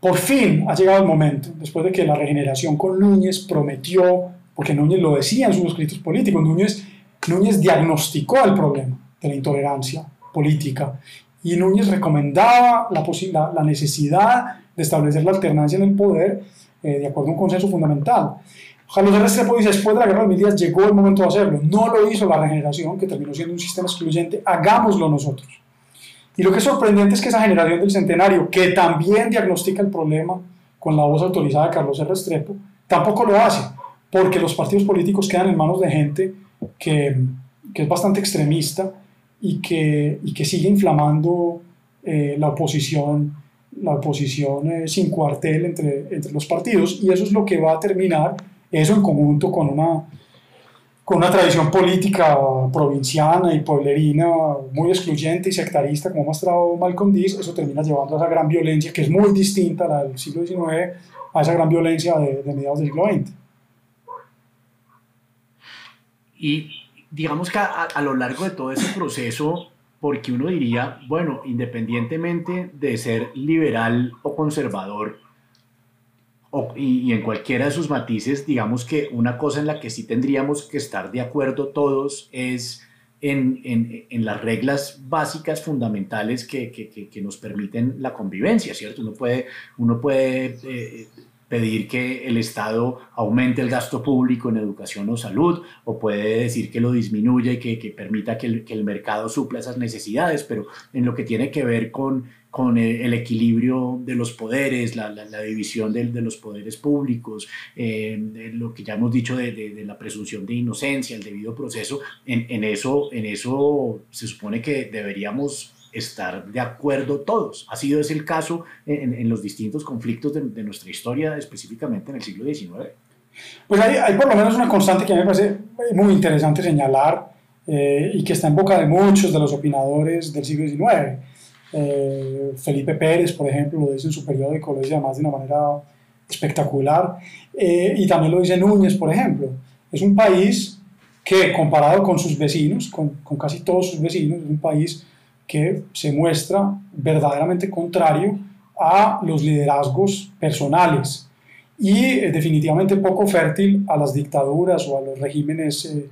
por fin ha llegado el momento, después de que la regeneración con Núñez prometió, porque Núñez lo decía en sus escritos políticos, Núñez, Núñez diagnosticó el problema de la intolerancia política y Núñez recomendaba la, la, la necesidad de establecer la alternancia en el poder eh, de acuerdo a un consenso fundamental. Carlos Restrepo dice, después de la guerra de mil días llegó el momento de hacerlo. No lo hizo la regeneración, que terminó siendo un sistema excluyente, hagámoslo nosotros. Y lo que es sorprendente es que esa generación del centenario, que también diagnostica el problema con la voz autorizada de Carlos R. Restrepo, tampoco lo hace, porque los partidos políticos quedan en manos de gente que, que es bastante extremista y que, y que sigue inflamando eh, la oposición, la oposición eh, sin cuartel entre, entre los partidos. Y eso es lo que va a terminar, eso en conjunto con una, con una tradición política provinciana y pueblerina muy excluyente y sectarista, como ha mostrado Malcolm X, eso termina llevando a esa gran violencia que es muy distinta a la del siglo XIX, a esa gran violencia de, de mediados del siglo XX. Y digamos que a, lo largo de todo ese proceso, porque uno diría, bueno, independientemente de ser liberal o conservador, y, en cualquiera de sus matices, digamos que una cosa en la que sí tendríamos que estar de acuerdo todos es en, en, en las reglas básicas, fundamentales que, que, que, nos permiten la convivencia, ¿cierto? Uno puede, uno puede eh, pedir que el Estado aumente el gasto público en educación o salud, o puede decir que lo disminuya y que, que permita que el, que el, mercado supla esas necesidades, pero en lo que tiene que ver con, con el, equilibrio de los poderes, la, la, división de, de, los poderes públicos, eh, lo que ya hemos dicho de, de, de, la presunción de inocencia, el debido proceso, en, en, eso, en eso se supone que deberíamos estar de acuerdo todos. Ha sido ese el caso en, los distintos conflictos de, nuestra historia, específicamente en el siglo XIX. Pues hay, hay, por lo menos una constante que a mí me parece muy interesante señalar eh, y que está en boca de muchos de los opinadores del siglo XIX. Eh, Felipe Pérez, por ejemplo, lo dice en su periódico, lo dice además de una manera espectacular, eh, y también lo dice Núñez, por ejemplo. Es un país que, comparado con sus vecinos, con, con casi todos sus vecinos, es un país que se muestra verdaderamente contrario a los liderazgos personales y eh, definitivamente poco fértil a las dictaduras o a los regímenes eh,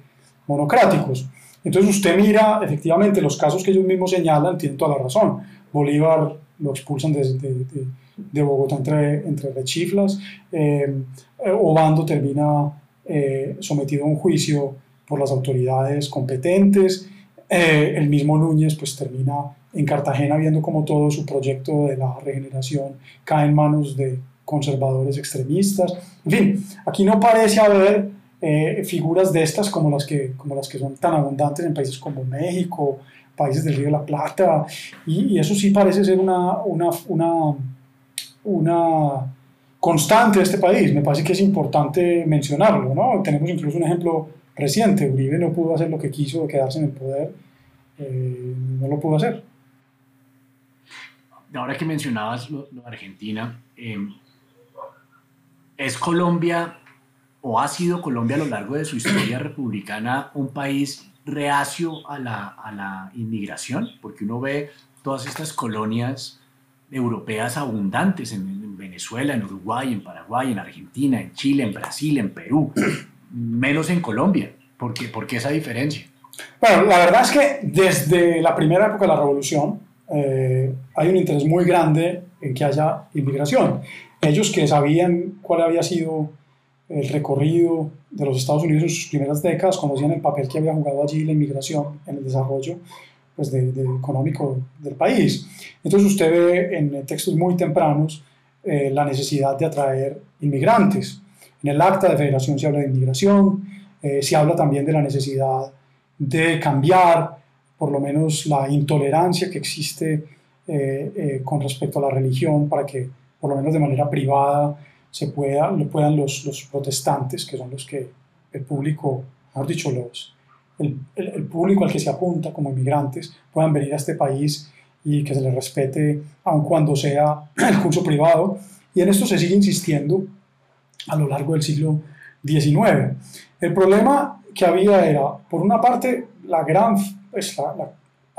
monocráticos. Entonces usted mira efectivamente los casos que ellos mismos señalan, tienen toda la razón. Bolívar lo expulsan de, de, Bogotá entre, entre rechiflas, eh, Obando termina eh, sometido a un juicio por las autoridades competentes, eh, el mismo Núñez pues termina en Cartagena viendo como todo su proyecto de la regeneración cae en manos de conservadores extremistas. En fin, aquí no parece haber eh, figuras de estas como las, que, como las que son tan abundantes en países como México, países del Río de la Plata, y, y eso sí parece ser una, una, una, una constante de este país. Me parece que es importante mencionarlo. ¿no? Tenemos incluso un ejemplo reciente. Uribe no pudo hacer lo que quiso quedarse en el poder, eh, no lo pudo hacer. Ahora que mencionabas lo, lo Argentina, eh, ¿es Colombia o ha sido Colombia a lo largo de su historia republicana un país reacio a la, a la inmigración? Porque uno ve todas estas colonias europeas abundantes en Venezuela, en Uruguay, en Paraguay, en Argentina, en Chile, en Brasil, en Perú menos en Colombia. ¿Por qué, ¿Por qué esa diferencia? Bueno, la verdad es que desde la primera época de la revolución eh, hay un interés muy grande en que haya inmigración. Ellos que sabían cuál había sido el recorrido de los Estados Unidos en sus primeras décadas, conocían el papel que había jugado allí la inmigración en el desarrollo pues, de, de económico del país. Entonces usted ve en textos muy tempranos eh, la necesidad de atraer inmigrantes. En el acta de federación se habla de inmigración, eh, se habla también de la necesidad de cambiar por lo menos la intolerancia que existe eh, eh, con respecto a la religión para que por lo menos de manera privada se pueda, lo puedan los, los protestantes, que son los que el público, mejor dicho, los, el, el, el, público al que se apunta como inmigrantes, puedan venir a este país y que se les respete, aun cuando sea el curso privado. Y en esto se sigue insistiendo a lo largo del siglo XIX. El problema que había era, por una parte, la gran pues, la, la,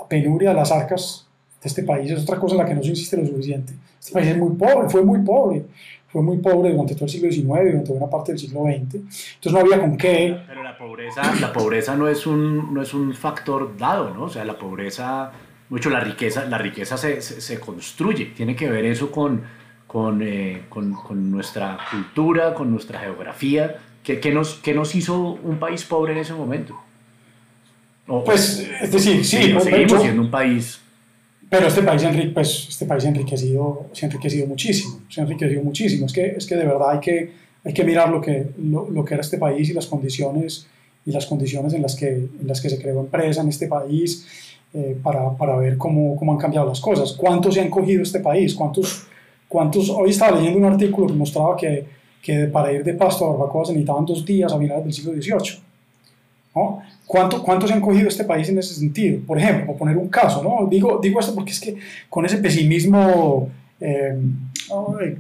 penuria de las arcas de este país, es otra cosa en la que no se insiste lo suficiente. Este país es muy pobre, fue muy pobre, fue muy pobre durante todo el siglo XIX, durante buena parte del siglo XX, entonces no había con qué. Pero la pobreza, la pobreza no, es un, no es un factor dado, ¿no? O sea, la pobreza, mucho la riqueza, la riqueza se, se, se construye, tiene que ver eso con con, eh, con, con, nuestra cultura, con nuestra geografía. ¿Qué, qué, nos, ¿Qué nos hizo un país pobre en ese momento? O, pues, es decir, sí, seguimos siendo un país pero este país, pues, este país enriquecido, se ha enriquecido muchísimo, se ha enriquecido muchísimo. Es que, es que de verdad hay que, hay que mirar lo que, lo, lo, que era este país y las condiciones, y las condiciones en las que, en las que se creó empresa en este país eh, para, para, ver cómo, cómo han cambiado las cosas. ¿Cuántos se han cogido este país? ¿Cuántos, cuántos? Hoy estaba leyendo un artículo que mostraba que, que para ir de Pasto a Barbacoa se necesitaban dos días a finales del siglo XVIII. ¿no? ¿Cuánto, ¿Cuántos han cogido este país en ese sentido? Por ejemplo, por poner un caso, ¿no? digo, digo esto porque es que con ese pesimismo, eh,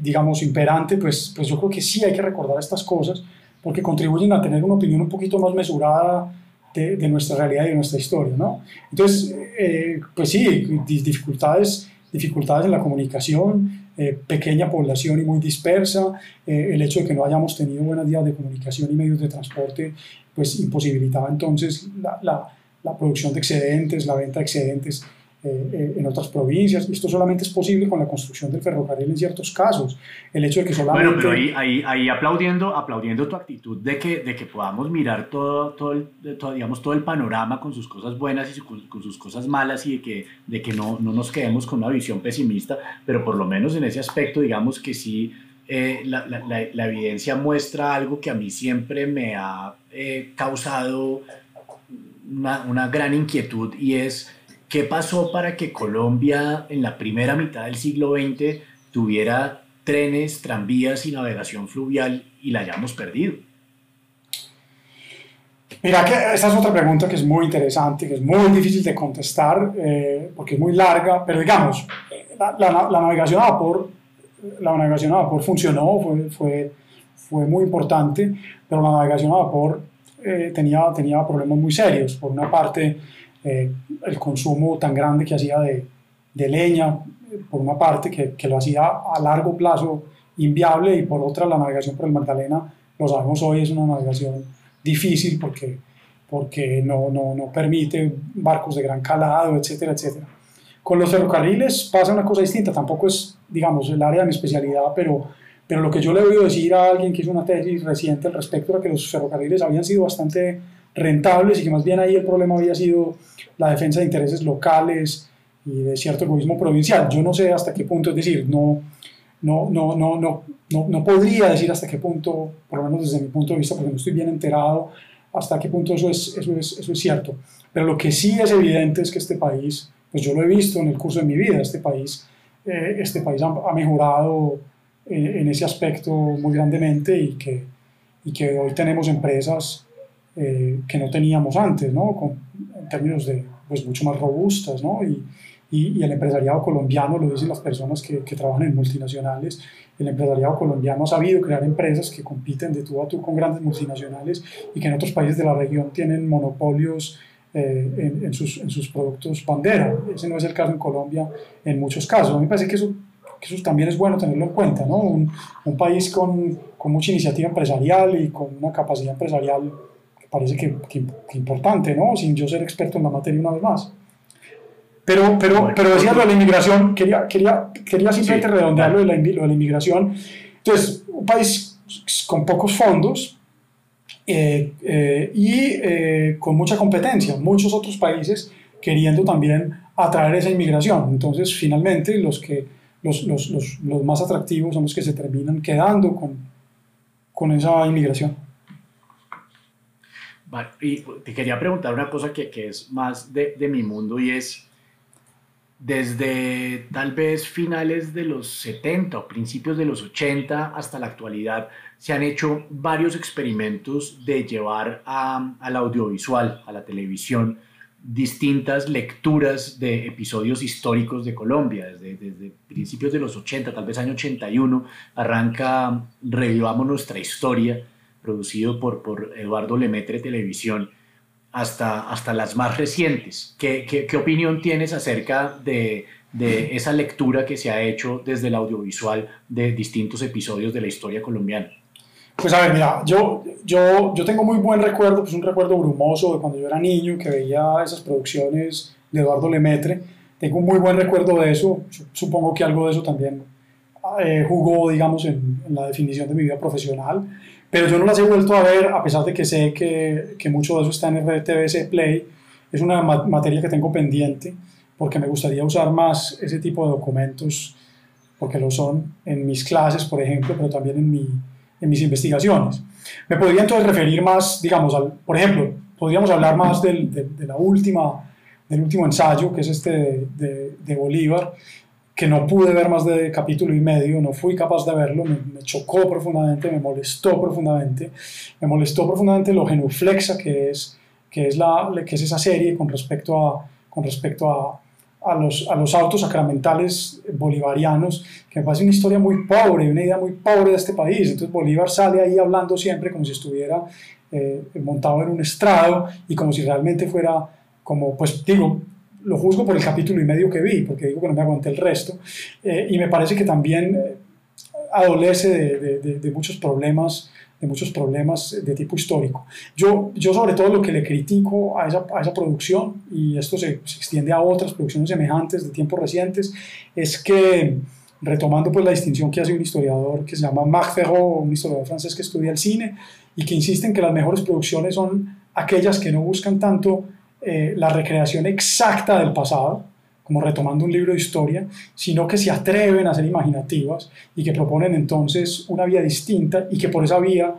digamos, imperante, pues, pues yo creo que sí hay que recordar estas cosas porque contribuyen a tener una opinión un poquito más mesurada de, de nuestra realidad y de nuestra historia, ¿no? Entonces, eh, pues sí, dificultades, dificultades en la comunicación, eh, pequeña población y muy dispersa, eh, el hecho de que no hayamos tenido buenas vías de comunicación y medios de transporte, pues imposibilitaba entonces la, la, la producción de excedentes, la venta de excedentes eh, eh, en otras provincias. Esto solamente es posible con la construcción del ferrocarril en ciertos casos. El hecho de que solamente... Bueno, pero ahí, ahí, ahí aplaudiendo, aplaudiendo tu actitud de que, de que podamos mirar todo, todo, el, todo, digamos, todo el panorama con sus cosas buenas y con, con, sus cosas malas y de que, de que no, no nos quedemos con una visión pesimista, pero por lo menos en ese aspecto, digamos que sí... Eh, la, la, la, evidencia muestra algo que a mí siempre me ha eh, causado una, una gran inquietud y es ¿Qué pasó para que Colombia en la primera mitad del siglo XX tuviera trenes, tranvías y navegación fluvial y la hayamos perdido? Mira, que esa es otra pregunta que es muy interesante, que es muy difícil de contestar eh, porque es muy larga, pero digamos, la, la, la, navegación a vapor, la navegación a vapor funcionó, fue, fue, fue muy importante, pero la navegación a vapor eh, tenía, tenía problemas muy serios. Por una parte, eh, el consumo tan grande que hacía de, de leña, por una parte, que, que, lo hacía a largo plazo inviable, y por otra, la navegación por el Magdalena, lo sabemos hoy, es una navegación difícil porque, porque no, no, no permite barcos de gran calado, etcétera, etcétera. Con los ferrocarriles pasa una cosa distinta, tampoco es, digamos, el área de mi especialidad, pero, pero lo que yo le he oído decir a alguien que hizo una tesis reciente al respecto era que los ferrocarriles habían sido bastante rentables y que más bien ahí el problema había sido la defensa de intereses locales y de cierto egoísmo provincial. Yo no sé hasta qué punto, es decir, no, no, no, no, no, no, no podría decir hasta qué punto, por lo menos desde mi punto de vista, porque no estoy bien enterado, hasta qué punto eso es, eso es, eso es cierto. Pero lo que sí es evidente es que este país, pues yo lo he visto en el curso de mi vida, este país, eh, este país ha, ha mejorado eh, en ese aspecto muy grandemente y que, y que hoy tenemos empresas eh, que no teníamos antes, ¿no? Con, en términos de, pues, mucho más robustas, ¿no? Y, y, y, el empresariado colombiano, lo dicen las personas que, que, trabajan en multinacionales, el empresariado colombiano ha sabido crear empresas que compiten de tú a tú con grandes multinacionales y que en otros países de la región tienen monopolios eh, en, en, sus, en sus productos bandera. Ese no es el caso en Colombia en muchos casos. A mí me parece que eso que eso también es bueno tenerlo en cuenta, ¿no? Un, un país con, con, mucha iniciativa empresarial y con una capacidad empresarial parece que, que, que, importante, ¿no? Sin yo ser experto en la materia una vez más. Pero, pero, pero decía lo de la inmigración, quería, quería, quería simplemente sí, redondear lo de, la, lo de la inmigración. Entonces, un país con pocos fondos eh, eh, y eh, con mucha competencia, muchos otros países queriendo también atraer esa inmigración. Entonces, finalmente, los, que, los, los, los, los más atractivos son los que se terminan quedando con, con esa inmigración. Y te quería preguntar una cosa que, que es más de, de, mi mundo y es, desde tal vez finales de los 70 o principios de los 80 hasta la actualidad, se han hecho varios experimentos de llevar a, al audiovisual, a la televisión, distintas lecturas de episodios históricos de Colombia, desde, desde, principios de los 80, tal vez año 81, arranca Revivamos nuestra historia, producido por, por Eduardo Lemetre Televisión, hasta, hasta las más recientes. ¿Qué, qué, qué opinión tienes acerca de, de, esa lectura que se ha hecho desde el audiovisual de distintos episodios de la historia colombiana? Pues a ver, mira, yo, yo, yo tengo muy buen recuerdo, pues un recuerdo brumoso de cuando yo era niño, que veía esas producciones de Eduardo Lemetre. Tengo un muy buen recuerdo de eso. Supongo que algo de eso también eh, jugó, digamos, en, en la definición de mi vida profesional pero yo no las he vuelto a ver, a pesar de que sé que, que mucho de eso está en RTBC Play. Es una materia que tengo pendiente, porque me gustaría usar más ese tipo de documentos, porque lo son en mis clases, por ejemplo, pero también en, mi, en mis investigaciones. Me podría entonces referir más, digamos, al, por ejemplo, podríamos hablar más del, de, la última, del último ensayo, que es este de, de, Bolívar, que no pude ver más de capítulo y medio, no fui capaz de verlo, me, me, chocó profundamente, me molestó profundamente, me molestó profundamente lo genuflexa que es, que es, la, que es esa serie con respecto a, con respecto a, a los, a los autos sacramentales bolivarianos, que me parece una historia muy pobre, una idea muy pobre de este país. Entonces Bolívar sale ahí hablando siempre como si estuviera eh, montado en un estrado y como si realmente fuera como, pues digo, lo juzgo por el capítulo y medio que vi, porque digo que no me aguanté el resto, eh, y me parece que también eh, adolece de, de, de muchos problemas de muchos problemas de tipo histórico. Yo, yo sobre todo lo que le critico a esa, a esa producción, y esto se, se, extiende a otras producciones semejantes de tiempos recientes, es que, retomando pues la distinción que hace un historiador que se llama Marc Ferro, un historiador francés que estudia el cine, y que insiste en que las mejores producciones son aquellas que no buscan tanto eh, la recreación exacta del pasado, como retomando un libro de historia, sino que se atreven a ser imaginativas y que proponen entonces una vía distinta y que por esa vía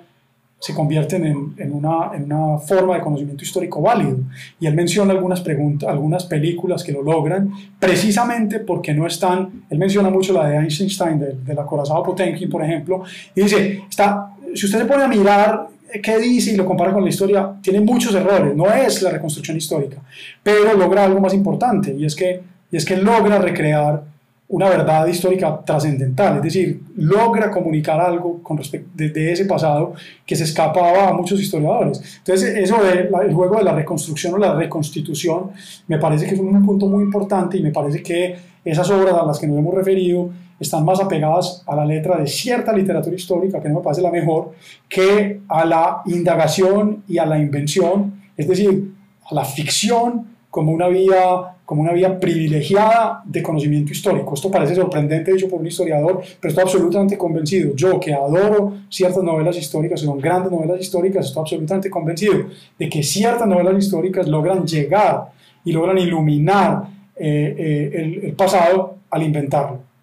se convierten en, una, en una, forma de conocimiento histórico válido. Y él menciona algunas, preguntas, algunas películas que lo logran, precisamente porque no están, él menciona mucho la de Einstein, de, de la Corazado Potenkin, por ejemplo, y dice, está, si usted se pone a mirar qué dice y lo compara con la historia, tiene muchos errores, no es la reconstrucción histórica, pero logra algo más importante, y es que y es que logra recrear una verdad histórica trascendental, es decir, logra comunicar algo con respecto de, ese pasado que se escapaba a muchos historiadores. Entonces, eso del juego de la reconstrucción o la reconstitución me parece que es un punto muy importante y me parece que esas obras a las que nos hemos referido están más apegadas a la letra de cierta literatura histórica, que no me parece la mejor, que a la indagación y a la invención, es decir, a la ficción como una vía como una vía privilegiada de conocimiento histórico. Esto parece sorprendente dicho por un historiador, pero estoy absolutamente convencido. Yo que adoro ciertas novelas históricas, son grandes novelas históricas, estoy absolutamente convencido de que ciertas novelas históricas logran llegar y logran iluminar eh, eh, el, el pasado al inventarlo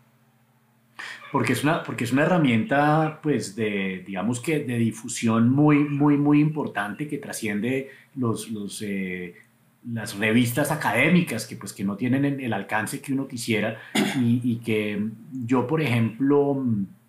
porque es una, porque es una herramienta, pues, de, digamos que de difusión muy, muy, muy importante que trasciende los, eh, las revistas académicas que pues que no tienen el alcance que uno quisiera. Y, que yo por ejemplo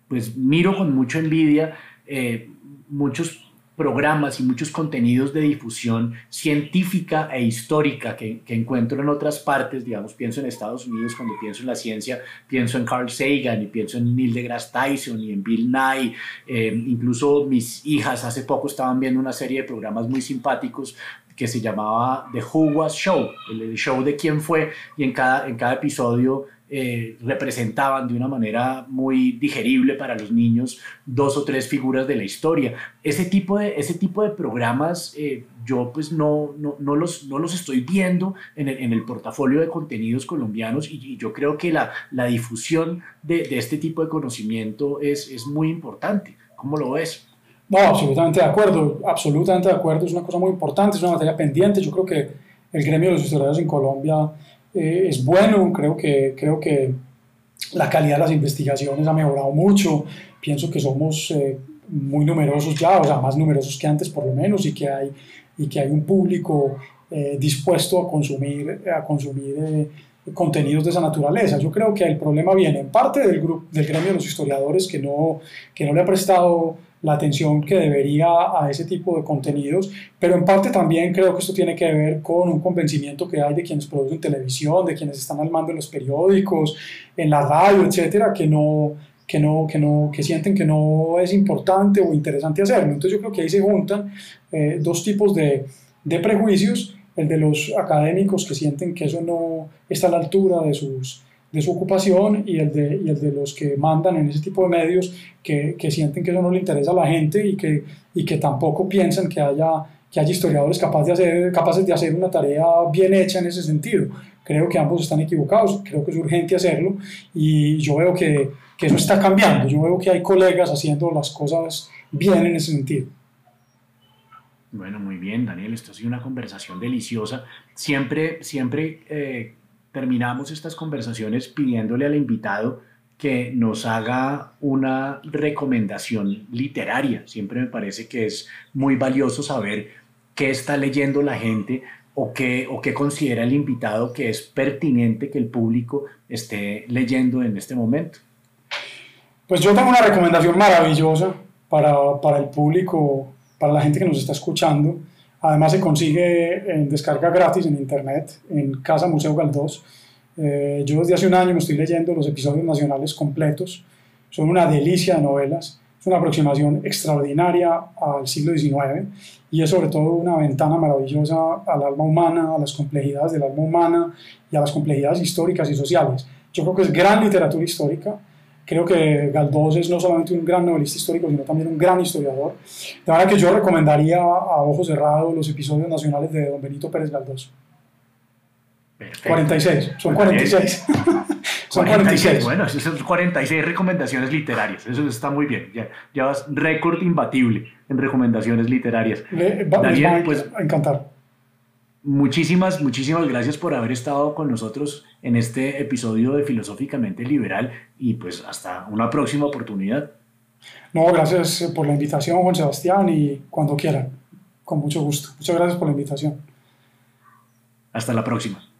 pues miro con mucha envidia eh, muchos programas y muchos contenidos de difusión científica e histórica que, encuentro en otras partes, digamos, pienso en Estados Unidos cuando pienso en la ciencia, pienso en Carl Sagan y pienso en Neil deGrasse Tyson y en Bill Nye, eh, incluso mis hijas hace poco estaban viendo una serie de programas muy simpáticos que se llamaba The Who Was Show, el, show de quién fue, y en cada, en cada episodio eh, representaban de una manera muy digerible para los niños dos o tres figuras de la historia. Ese tipo de, ese tipo de programas eh, yo pues no, no, no, los, no los estoy viendo en el, en el portafolio de contenidos colombianos y, yo creo que la, la difusión de, de, este tipo de conocimiento es, es muy importante. ¿Cómo lo ves? No, absolutamente de acuerdo, absolutamente de acuerdo, es una cosa muy importante, es una materia pendiente, yo creo que el gremio de los historiadores en Colombia eh, es bueno, creo que, creo que la calidad de las investigaciones ha mejorado mucho, pienso que somos eh, muy numerosos ya, o sea, más numerosos que antes por lo menos, y que hay, y que hay un público eh, dispuesto a consumir, a consumir contenidos de esa naturaleza. Yo creo que el problema viene en parte del, grupo, del gremio de los historiadores que no, que no le ha prestado la atención que debería a ese tipo de contenidos, pero en parte también creo que esto tiene que ver con un convencimiento que hay de quienes producen televisión, de quienes están al mando en los periódicos, en la radio, etcétera, que no, que no, que no, que sienten que no es importante o interesante hacerlo. Entonces yo creo que ahí se juntan eh, dos tipos de, de prejuicios, el de los académicos que sienten que eso no está a la altura de sus de su ocupación y el de, y el de los que mandan en ese tipo de medios que, que, sienten que eso no le interesa a la gente y que, y que tampoco piensan que haya, que haya historiadores capaces de, hacer, capaces de hacer una tarea bien hecha en ese sentido. Creo que ambos están equivocados, creo que es urgente hacerlo y yo veo que, que eso está cambiando, yo veo que hay colegas haciendo las cosas bien en ese sentido. Bueno, muy bien, Daniel, esto ha sido una conversación deliciosa. Siempre, siempre eh, terminamos estas conversaciones pidiéndole al invitado que nos haga una recomendación literaria. Siempre me parece que es muy valioso saber qué está leyendo la gente o qué, o qué considera el invitado que es pertinente que el público esté leyendo en este momento. Pues yo tengo una recomendación maravillosa para, para el público, para la gente que nos está escuchando. Además se consigue en descarga gratis en internet, en Casa Museo Galdós. Eh, yo desde hace un año me estoy leyendo los episodios nacionales completos. Son una delicia de novelas. Es una aproximación extraordinaria al siglo XIX y es sobre todo una ventana maravillosa al alma humana, a las complejidades del alma humana y a las complejidades históricas y sociales. Yo creo que es gran literatura histórica. Creo que Galdós es no solamente un gran novelista histórico, sino también un gran historiador. De manera que yo recomendaría a ojos cerrados los episodios nacionales de don Benito Pérez Galdós. 46, son 46. son 46. Bueno, esas son 46 recomendaciones literarias. Eso está muy bien. Ya, ya vas récord imbatible en recomendaciones literarias. Daniel, pues encantar. Muchísimas, muchísimas gracias por haber estado con nosotros en este episodio de Filosóficamente Liberal y pues hasta una próxima oportunidad. No, gracias por la invitación, Juan Sebastián, y cuando quieran, con mucho gusto. Muchas gracias por la invitación. Hasta la próxima.